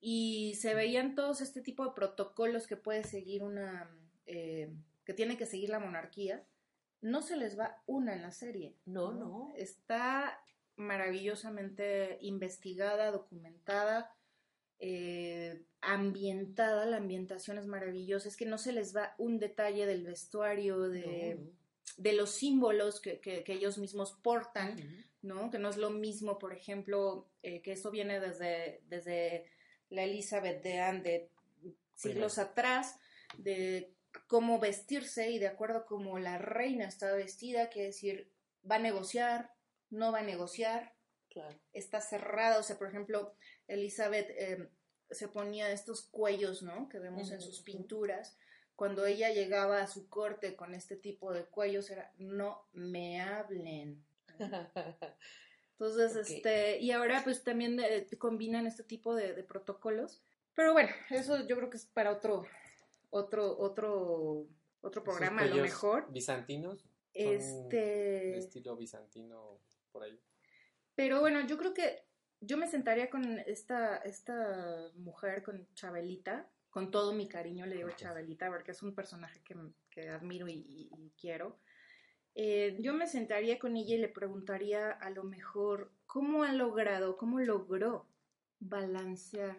y se veían todos este tipo de protocolos que puede seguir una, que tiene que seguir la monarquía, no se les va una en la serie. No, no. Está maravillosamente investigada, documentada, eh, ambientada, la ambientación es maravillosa, es que no se les va un detalle del vestuario, de, No, no. de los símbolos que, que- que ellos mismos portan, ¿no? Que no es lo mismo, por ejemplo, eh, que esto viene desde, desde la Elizabeth de Anne de siglos atrás, de cómo vestirse y de acuerdo a cómo la reina está vestida, quiere decir, va a negociar, no va a negociar, Claro. está cerrada, o sea, por ejemplo, Elizabeth eh, se ponía estos cuellos, ¿no? Que vemos en sus pinturas. Cuando ella llegaba a su corte con este tipo de cuellos era, no me hablen. Entonces, *laughs* este, y ahora pues también eh, combinan este tipo de, de protocolos. Pero bueno, eso yo creo que es para otro, otro, otro, otro programa a lo mejor. Bizantinos. Este, de estilo bizantino por ahí. Pero bueno, yo creo que yo me sentaría con esta, esta mujer, con Chabelita, con todo mi cariño le digo Ok. Chabelita, porque es un personaje que, que admiro y, y- y quiero. Eh, yo me sentaría con ella y le preguntaría a lo mejor cómo ha logrado, cómo logró balancear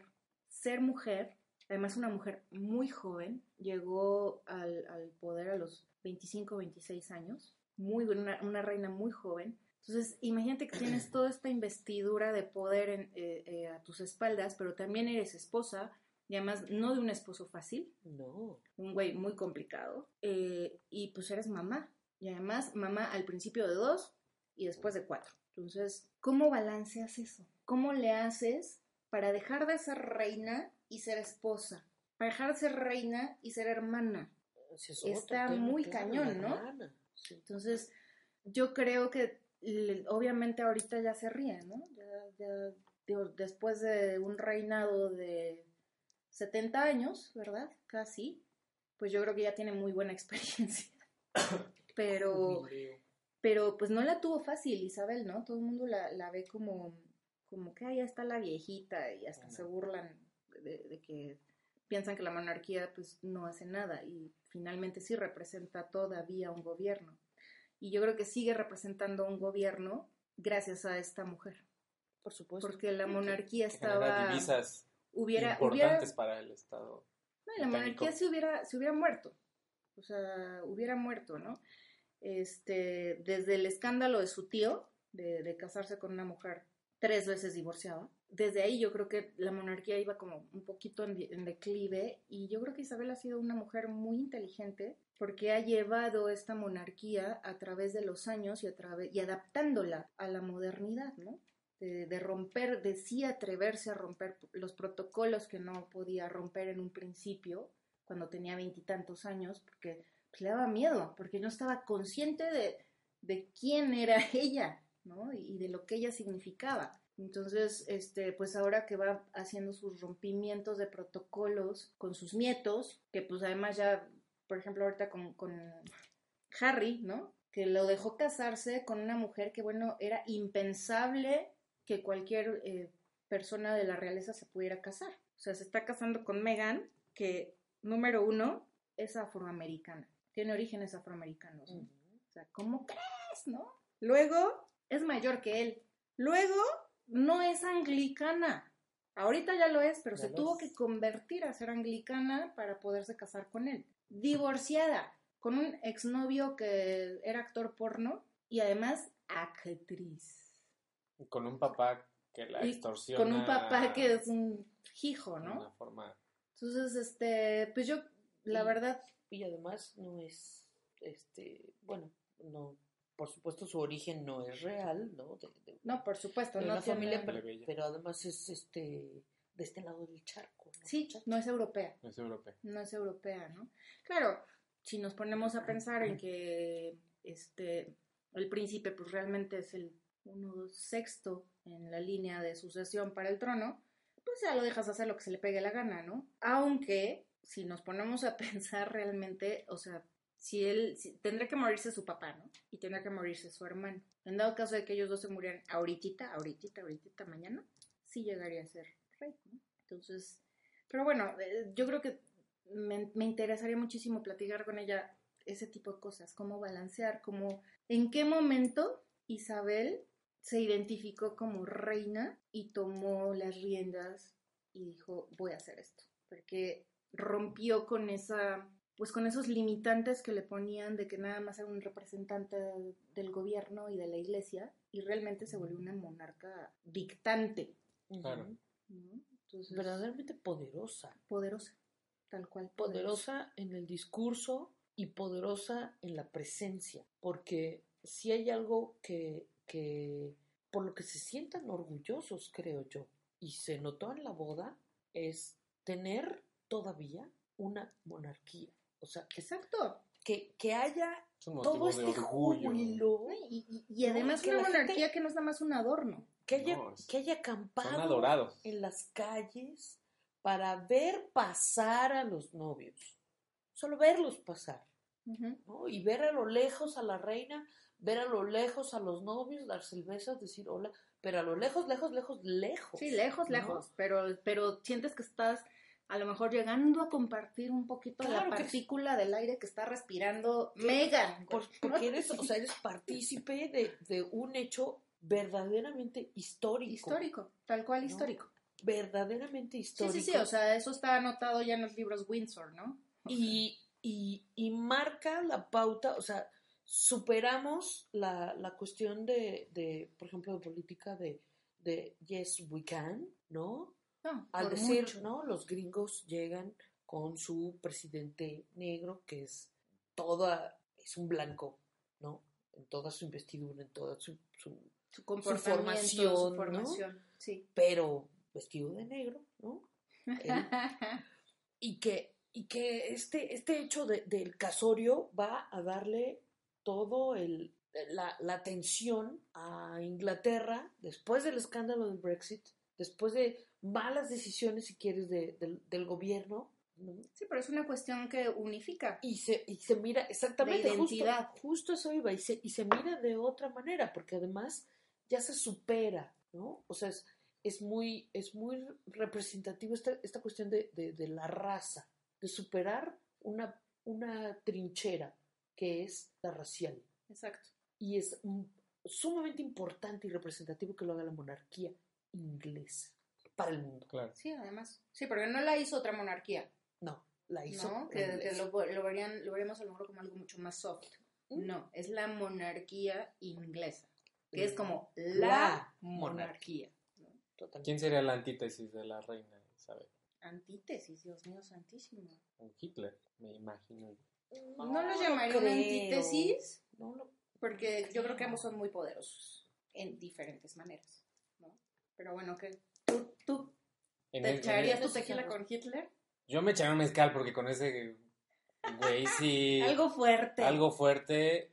ser mujer, además una mujer muy joven, llegó al, al poder a los 25, 26 años, muy, una, una reina muy joven. Entonces, imagínate que tienes *clears throat* toda esta investidura de poder en- eh, eh, a tus espaldas, pero también eres esposa, y además no de un esposo fácil, No. un güey muy complicado, eh, y pues eres mamá, y además mamá al principio de dos y después de cuatro. Entonces, ¿cómo balanceas eso? ¿Cómo le haces para dejar de ser reina y ser esposa? Para dejar de ser reina y ser hermana. Es Está muy cañón, ¿no? sí. Entonces, yo creo que obviamente ahorita ya se ríe, ¿no? Ya, ya, digo, después de un reinado de 70 años, ¿verdad? Casi, pues yo creo que ya tiene muy buena *laughs* experiencia. Pero, pero pues no la tuvo fácil Isabel, ¿no? Todo el mundo la, la ve como, como que "Ay, ya está la viejita y hasta se burlan de, de que piensan que la monarquía pues no hace nada y finalmente sí representa todavía un gobierno. Y yo creo que sigue representando un gobierno gracias a esta mujer, Por supuesto. porque la monarquía estaba divisas hubiera hubiera importantes para el Estado. no, la británico. monarquía se hubiera, se hubiera muerto. O sea, hubiera muerto, ¿no? Este, desde el escándalo de su tío, de, de casarse con una mujer tres veces divorciada, desde ahí yo creo que la monarquía iba como un poquito en, de- en declive y yo creo que Isabel ha sido una mujer muy inteligente porque ha llevado esta monarquía a través de los años y, adaptándola a la modernidad, ¿no? de, romper, de sí atreverse a romper los protocolos que no podía romper en un principio, cuando tenía veintitantos años, porque pues, le daba miedo, porque no estaba consciente de, quién era *laughs* ella, ¿no? Y de lo que ella significaba. Entonces, este, pues ahora que va haciendo sus rompimientos de protocolos con sus nietos, que pues además ya, por ejemplo, ahorita con, con Harry, ¿no? Que lo dejó casarse con una mujer que, bueno, era impensable que cualquier eh, persona de la realeza se pudiera casar. O sea, se está casando con Meghan, que, número uno, es afroamericana. Tiene orígenes afroamericanos. O sea, ¿cómo crees, no? Luego, es mayor que él. Luego, no es anglicana. Ahorita ya lo es, pero Ya se tuvo es. que convertir a ser anglicana para poderse casar con él. Divorciada, con un exnovio que era actor porno y además actriz. Con un papá que la Y extorsiona. con un papá que es un hijo, de ¿no? una forma. Entonces, este, pues yo, la Y- verdad, Y además no es, este, bueno, no, por supuesto su origen no es real, ¿no? De, de- no, por supuesto, de no una familia, pero, además es, este, de este lado del charco. ¿no? Sí, no es europea. No es europea. no es europea, ¿no? Claro, si nos ponemos a pensar en que este el príncipe pues realmente es el uno dos, sexto en la línea de sucesión para el trono, pues ya lo dejas hacer lo que se le pegue la gana, ¿no? Aunque si nos ponemos a *laughs* pensar realmente, o sea, si él si- tendrá que morirse su papá, ¿no? Y tendrá que morirse su hermano. En dado caso de que ellos dos se murieran ahorita, ahorita, ahorita, mañana, sí llegaría a ser rey, ¿no? Entonces, pero bueno, eh, yo creo que me, me interesaría muchísimo platicar con ella ese tipo de cosas, cómo balancear, cómo, en qué momento Isabel se identificó como reina y tomó las riendas y dijo, voy a hacer esto, porque rompió con esa pues con esos limitantes que le ponían de que nada más era un representante del, gobierno y de la iglesia, y realmente se volvió una monarca dictante, Claro. ¿no? Entonces, Verdaderamente poderosa. poderosa, tal cual. Poderosa en el discurso y poderosa en la presencia. Porque si hay algo que, que por lo que se sientan orgullosos, creo yo, y se notó en la boda, es tener todavía una monarquía. O sea, que, Exacto. que, que haya Es todo este júbilo, Y, y- y además que una la gente- monarquía que no es nada más un adorno. que haya, No, es- que haya acampado adorados. en las calles para ver pasar a los novios. Solo verlos pasar. ¿no? Y ver a lo lejos a la reina, ver a lo lejos a los novios, darse el beso, decir hola, pero a lo lejos, lejos, lejos, lejos. Sí, lejos, ¿no? lejos, pero, pero sientes que estás a lo mejor llegando a compartir un poquito Claro la partícula del aire que está respirando Megan. Por- *laughs* porque eres, o sea, eres partícipe de, de un hecho verdaderamente histórico. Histórico, tal cual ¿no? histórico. Verdaderamente Sí, histórico. sí, sí, o sea, eso está anotado ya en los libros Windsor, ¿no? Y, y, y marca la pauta, o sea, superamos la, la cuestión de, de, por ejemplo, de política de, de yes, we can, ¿no? No, Al por decir, mucho. ¿no? Los gringos llegan con su presidente negro, que es toda, es un blanco, ¿no? En toda su investidura, en toda su, su su comportamiento, formación, su ¿no? formación, sí. pero vestido de negro, ¿no? Él- *laughs* y que, y que este, este hecho de- del casorio va a darle todo el, la, la atención a Inglaterra después del escándalo del Brexit, después de malas decisiones, si quieres, de- del, del gobierno, ¿no? Sí, pero es una cuestión que unifica. y se, y se mira exactamente, De justo, identidad. justo eso iba, y se, y se mira de otra manera, porque además ya se supera, ¿no? O sea, es, es muy, es muy representativo esta, esta cuestión de, de- de la raza, de superar una, una trinchera que es la racial. Exacto. Y es mm, sumamente importante y representativo que lo haga la monarquía inglesa para el mundo. Claro. Sí, además. Sí, porque no la hizo otra monarquía, No, la hizo. ¿no? Que, lo, lo verían, lo veríamos a lo mejor como algo mucho más soft. Mm. No, es la monarquía inglesa, que es como La la monarquía. monarquía. ¿no? ¿Quién sería la antítesis de la reina Isabel? Antítesis, Dios mío santísimo. Un Hitler, me imagino. No, lo lo llamaría creo. antítesis, No lo porque yo creo que ambos son muy poderosos en diferentes maneras, ¿no? Pero bueno, que ¿Tú, tú En te el- en echarías el- tu tequila con Hitler? Yo me echaría un mezcal porque con ese güey sí. *laughs* Algo fuerte. algo fuerte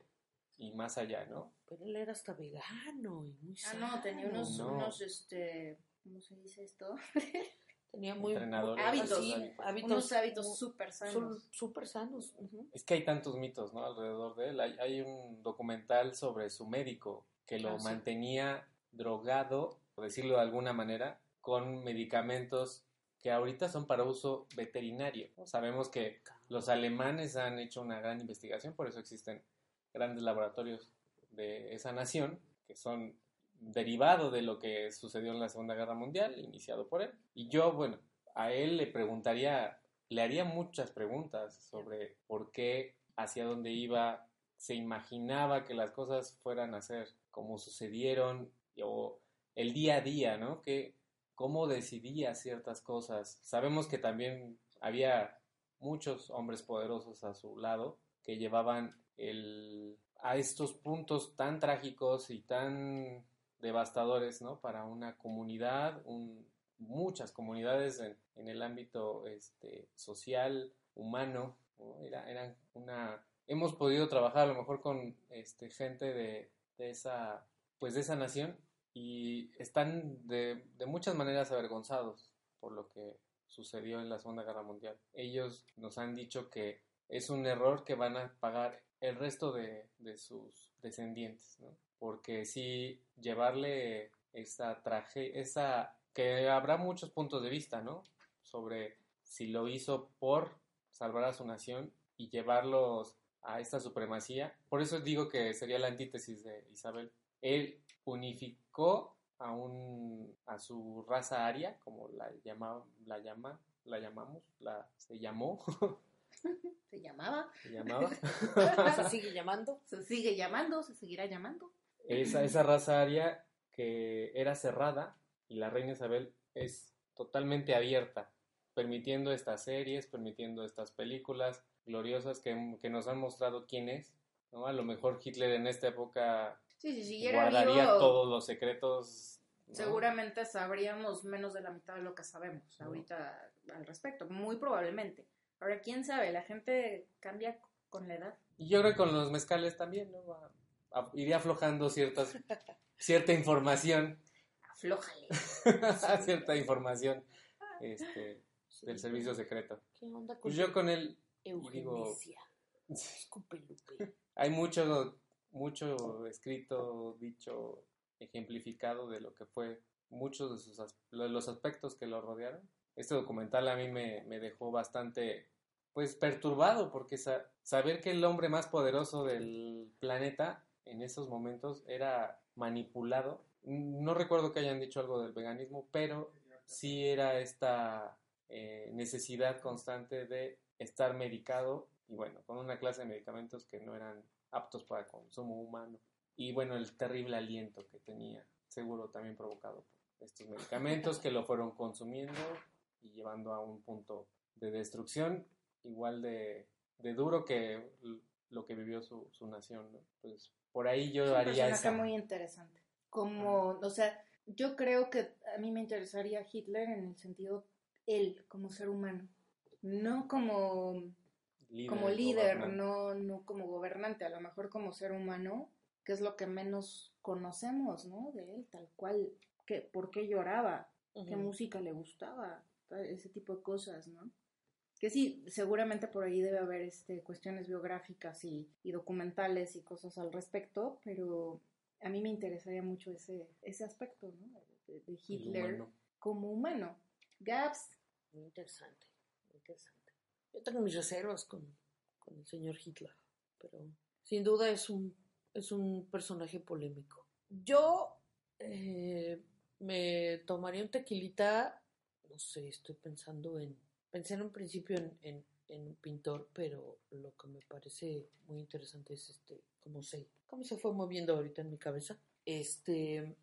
y más allá, ¿no? Pero él era hasta vegano y muy Ah, sano. no, tenía unos, No. unos, este, ¿cómo se dice esto? *laughs* Tenía muy Entrenadores. Hábitos. así, hábitos unos hábitos súper sanos. súper sanos. Es que hay tantos mitos, ¿no? Alrededor de él. Hay, hay un documental sobre su médico que lo Ah, sí. mantenía drogado, decirlo de alguna manera, con medicamentos que ahorita son para uso veterinario. Sabemos que los alemanes han hecho una gran investigación, por eso existen grandes laboratorios de esa nación que son derivado de lo que sucedió en la Segunda Guerra Mundial, iniciado por él. Y yo, bueno, a él le preguntaría, le haría muchas preguntas sobre por qué, hacia dónde iba, se imaginaba que las cosas fueran a ser como sucedieron, o el día a día, ¿no? Que, cómo decidía ciertas cosas. Sabemos que también había muchos hombres poderosos a su lado que llevaban el, a estos puntos tan trágicos y tan devastadores, ¿no? Para una comunidad, un, muchas comunidades en, el ámbito este, social, humano, ¿no? Era, eran una... Hemos podido trabajar a lo mejor con este, gente de esa, pues de esa nación y están de, de muchas maneras avergonzados por lo que sucedió en la Segunda Guerra Mundial. Ellos nos han dicho que es un error que van a pagar el resto de, de sus descendientes, ¿no? Porque sí, llevarle esa tragedia, esa, que habrá muchos puntos de vista, ¿no? Sobre si lo hizo por salvar a su nación y llevarlos a esta supremacía. Por eso digo que sería la antítesis de Isabel. Él unificó a un a su raza aria, como la llama, la llama, la llamamos, la se llamó, *laughs* Se llamaba, se llamaba. *laughs* Se sigue llamando. se sigue llamando, se seguirá llamando. esa, esa raza aria que era cerrada y la reina Isabel es totalmente abierta, permitiendo estas series, permitiendo estas películas gloriosas que, que nos han mostrado quién es. ¿no? A lo mejor Hitler en esta época Sí, si siguiera guardaría vivo, todos los secretos. ¿no? seguramente sabríamos menos de la mitad de lo que sabemos ahorita al respecto, muy probablemente. Ahora, quién sabe, la gente cambia con la edad. Y yo creo que con los mezcales también, ¿no? A- iría aflojando ciertas, *laughs* cierta información, Aflójale. *laughs* cierta información este, del servicio secreto. ¿Qué onda con Pues yo con él Eugenia? *laughs* Disculpe, Lupe. Hay mucho, mucho escrito, dicho, ejemplificado de lo que fue muchos de sus los aspectos que lo rodearon. Este documental a mí me, me dejó bastante, pues, perturbado, porque sa- saber que el hombre más poderoso del planeta en esos momentos era manipulado. No recuerdo que hayan dicho algo del veganismo, pero sí era esta eh, necesidad constante de estar medicado y bueno, con una clase de medicamentos que no eran aptos para consumo humano. Y bueno, el terrible aliento que tenía, seguro también provocado por estos medicamentos que lo fueron consumiendo y llevando a un punto de destrucción igual de, de duro que lo que vivió su, su nación, ¿no? Pues por ahí yo Es haría personaje esa... muy interesante. Como, o sea, yo creo que a mí me interesaría Hitler en el sentido él como ser humano, no como líder, como líder, no, no como gobernante, a lo mejor como ser humano, que es lo que menos conocemos, ¿no? De él, tal cual, que, por qué lloraba, qué música le gustaba, ese tipo de cosas, ¿no? Que sí, seguramente por ahí debe haber este, cuestiones biográficas y, y documentales y cosas al respecto, pero a mí me interesaría mucho ese, ese aspecto, ¿no? De, Hitler humano. como humano. Gaps, Muy interesante, muy interesante. Yo tengo mis reservas con, con el señor Hitler, pero sin duda es un, es un personaje polémico. Yo eh, me tomaría un tequilita, no sé, estoy pensando en, pensé en un principio en, en, un pintor, pero lo que me parece muy interesante es este, cómo se, cómo se fue moviendo ahorita en mi cabeza, este,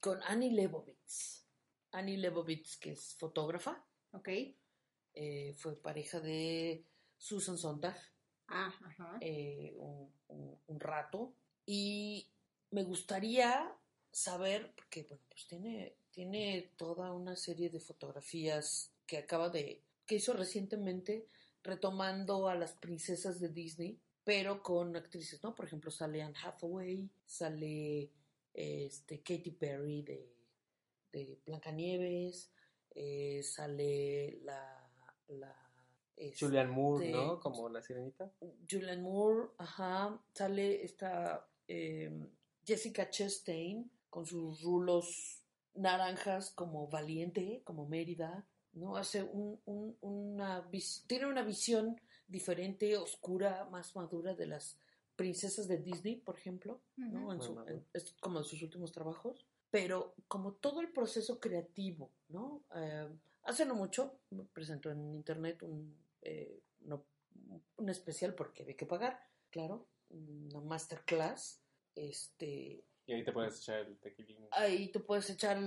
con Annie Leibovitz. Annie Leibovitz, que es fotógrafa, ¿ok? Eh, fue pareja de Susan Sontag Ah, ajá. eh, un, un- un rato y me gustaría saber, porque bueno, pues tiene, tiene toda una serie de fotografías que acaba de, que hizo recientemente retomando a las princesas de Disney, pero con actrices, ¿no? Por ejemplo, sale Anne Hathaway, sale este, Katy Perry de, de Blancanieves, eh, sale la... la este, Julian Moore, ¿no? Como la sirenita. Julianne Moore, ajá, sale esta eh, Jessica Chastain con sus rulos naranjas como valiente, como Mérida, ¿no? Hace un, un- una tiene una visión diferente, oscura, más madura de las princesas de Disney, por ejemplo, ¿no? En su- en- es como en sus últimos trabajos, pero como todo el proceso creativo, ¿no? Eh, hace no mucho me presentó en internet un, eh, no- un especial porque había que pagar, claro, una masterclass, este, Y ahí te puedes echar el tequilín. ahí te puedes echar,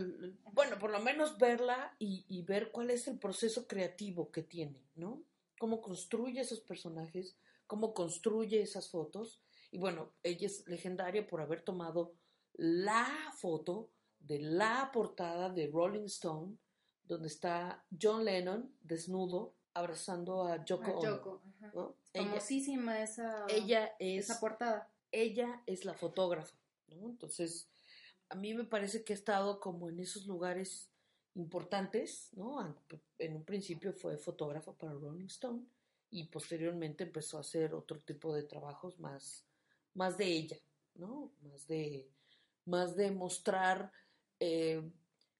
bueno, por lo menos verla y, y ver cuál es el proceso creativo que tiene, ¿no? Cómo construye esos personajes, cómo construye esas fotos. Y bueno, ella es legendaria por haber tomado la foto de la portada de Rolling Stone, donde está John Lennon desnudo abrazando a Yoko Ono. Yoko, ajá. ¿no? Ella, Famosísima esa, ella es esa portada. ella es la fotógrafa, ¿no? Entonces, a mí me parece que ha estado como en esos lugares importantes, ¿no? En un principio fue fotógrafa para Rolling Stone y posteriormente empezó a hacer otro tipo de trabajos más, más de ella, ¿no? Más de, más de mostrar eh,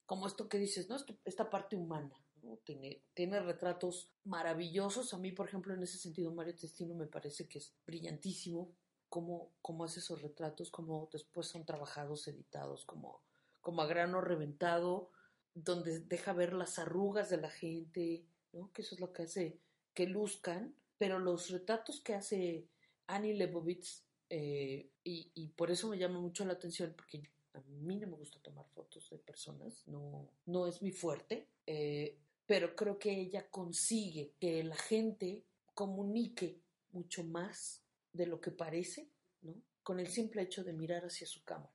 como esto que dices, ¿no? Esta parte humana, ¿no? Tiene, tiene retratos maravillosos. A mí, por ejemplo, en ese sentido, Mario Testino me parece que es brillantísimo cómo, cómo hace esos retratos, cómo después son trabajados, editados, como, como a grano reventado, donde deja ver las arrugas de la gente, ¿no? Que eso es lo que hace que luzcan pero los retratos que hace Annie Leibovitz, eh, y, y por eso me llama mucho la atención, porque a mí no me gusta tomar fotos de personas, no, no es mi fuerte, eh, pero creo que ella consigue que la gente comunique mucho más de lo que parece, ¿no? Con el simple hecho de mirar hacia su cámara.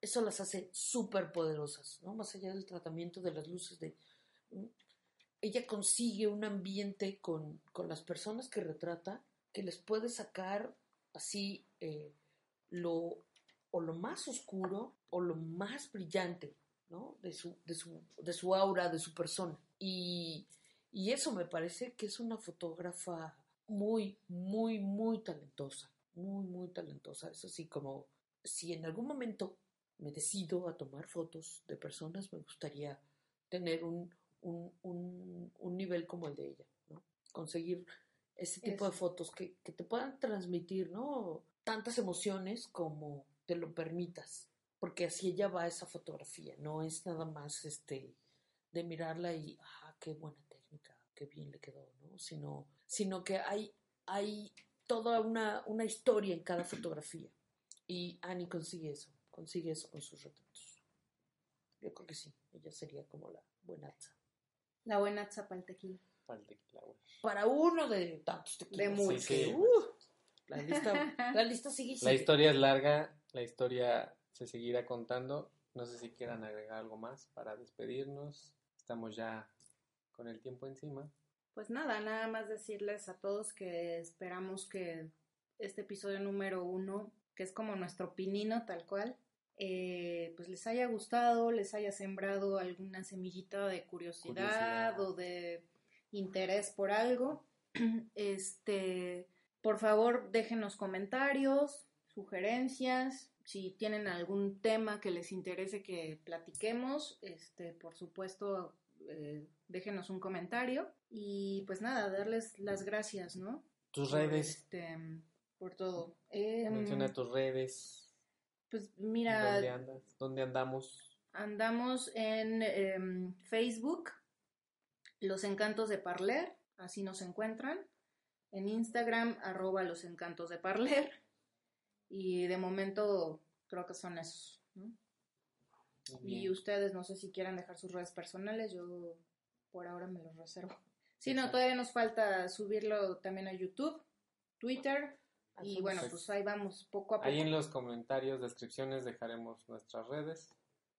Eso las hace súper poderosas, ¿no? Más allá del tratamiento de las luces de... Ella consigue un ambiente con, con las personas que retrata que les puede sacar así eh, lo o lo más oscuro o lo más brillante ¿no? de, su, de, su, de su aura, de su persona. Y, y eso me parece que es una fotógrafa muy, muy, muy talentosa, muy, muy talentosa. Es así como si en algún momento me decido a tomar fotos de personas, me gustaría tener un, un, un, un nivel como el de ella, ¿no? Conseguir ese tipo de fotos que, que, te puedan transmitir, ¿no? Tantas emociones como te lo permitas, porque así ella va esa fotografía, no es nada más este de mirarla y, ah, qué buena técnica, qué bien le quedó, ¿no? Sino, sino que hay, hay toda una, una historia en cada fotografía. Y Annie consigue eso, consigue eso con sus retratos. Yo creo que sí, ella sería como la buenaza. La buenaza para el tequila. Para el tequila, güey. Para uno de tantos tequilas. De muchos. Sí, sí. Uh, la, lista, la lista sigue sigue. La historia es larga, la historia se seguirá contando. No sé si quieran agregar algo más para despedirnos. Estamos ya con el tiempo encima. Pues nada, nada más decirles a todos que esperamos que este episodio número uno, que es como nuestro pinino tal cual, eh, pues les haya gustado, les haya sembrado alguna semillita de curiosidad, Curiosidad. o de interés por algo. *clears throat* Este, por favor, déjenos comentarios, sugerencias, si tienen algún tema que les interese que platiquemos, este, por supuesto, eh, déjenos un comentario y pues nada, darles las gracias, ¿no? Tus Por, redes, este, por todo. Eh, menciona tus redes. Pues mira, ¿Dónde andas? ¿Dónde andamos? andamos en em, Facebook, Los Encantos de Parler, así nos encuentran. En Instagram, arroba Los Encantos de Parler. Y de momento creo que son esos, ¿no? Y ustedes, no sé si quieran dejar sus redes personales, yo por ahora me los reservo. Sí, no, todavía nos falta subirlo también a YouTube, Twitter, y Hacemos bueno, pues ahí vamos, poco a poco. Ahí en los comentarios, descripciones dejaremos nuestras redes.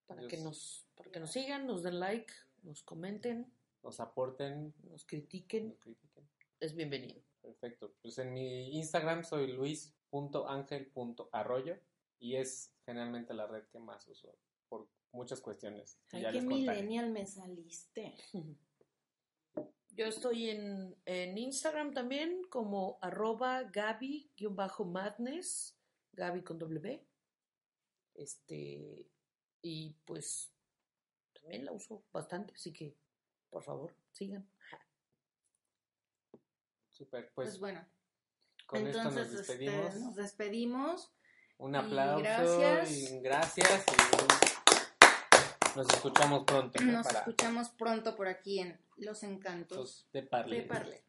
para Ellos que nos para que nos sigan, nos den like, nos comenten, nos aporten, nos critiquen, nos critiquen. es bienvenido. Perfecto. Pues en mi Instagram soy luis.angel.arroyo y es generalmente la red que más uso por muchas cuestiones. que ya les contaré. me saliste. *laughs* Yo estoy en, en Instagram también como arroba Gaby-madness, Gaby con W. Este, y pues también la uso bastante, así que por favor, sigan. Super, Pues, pues, bueno, con entonces esto nos este, despedimos. nos despedimos. Un y aplauso gracias. y gracias. y nos escuchamos pronto ¿no? Nos para escuchamos pronto por aquí en Los Encantos los de Parle. de Parle.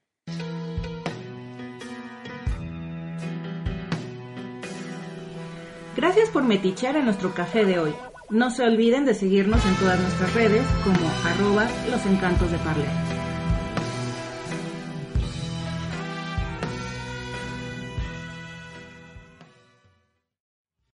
Gracias por metichear en nuestro café de hoy. No se olviden de seguirnos en todas nuestras redes como arroba los encantos de Parler.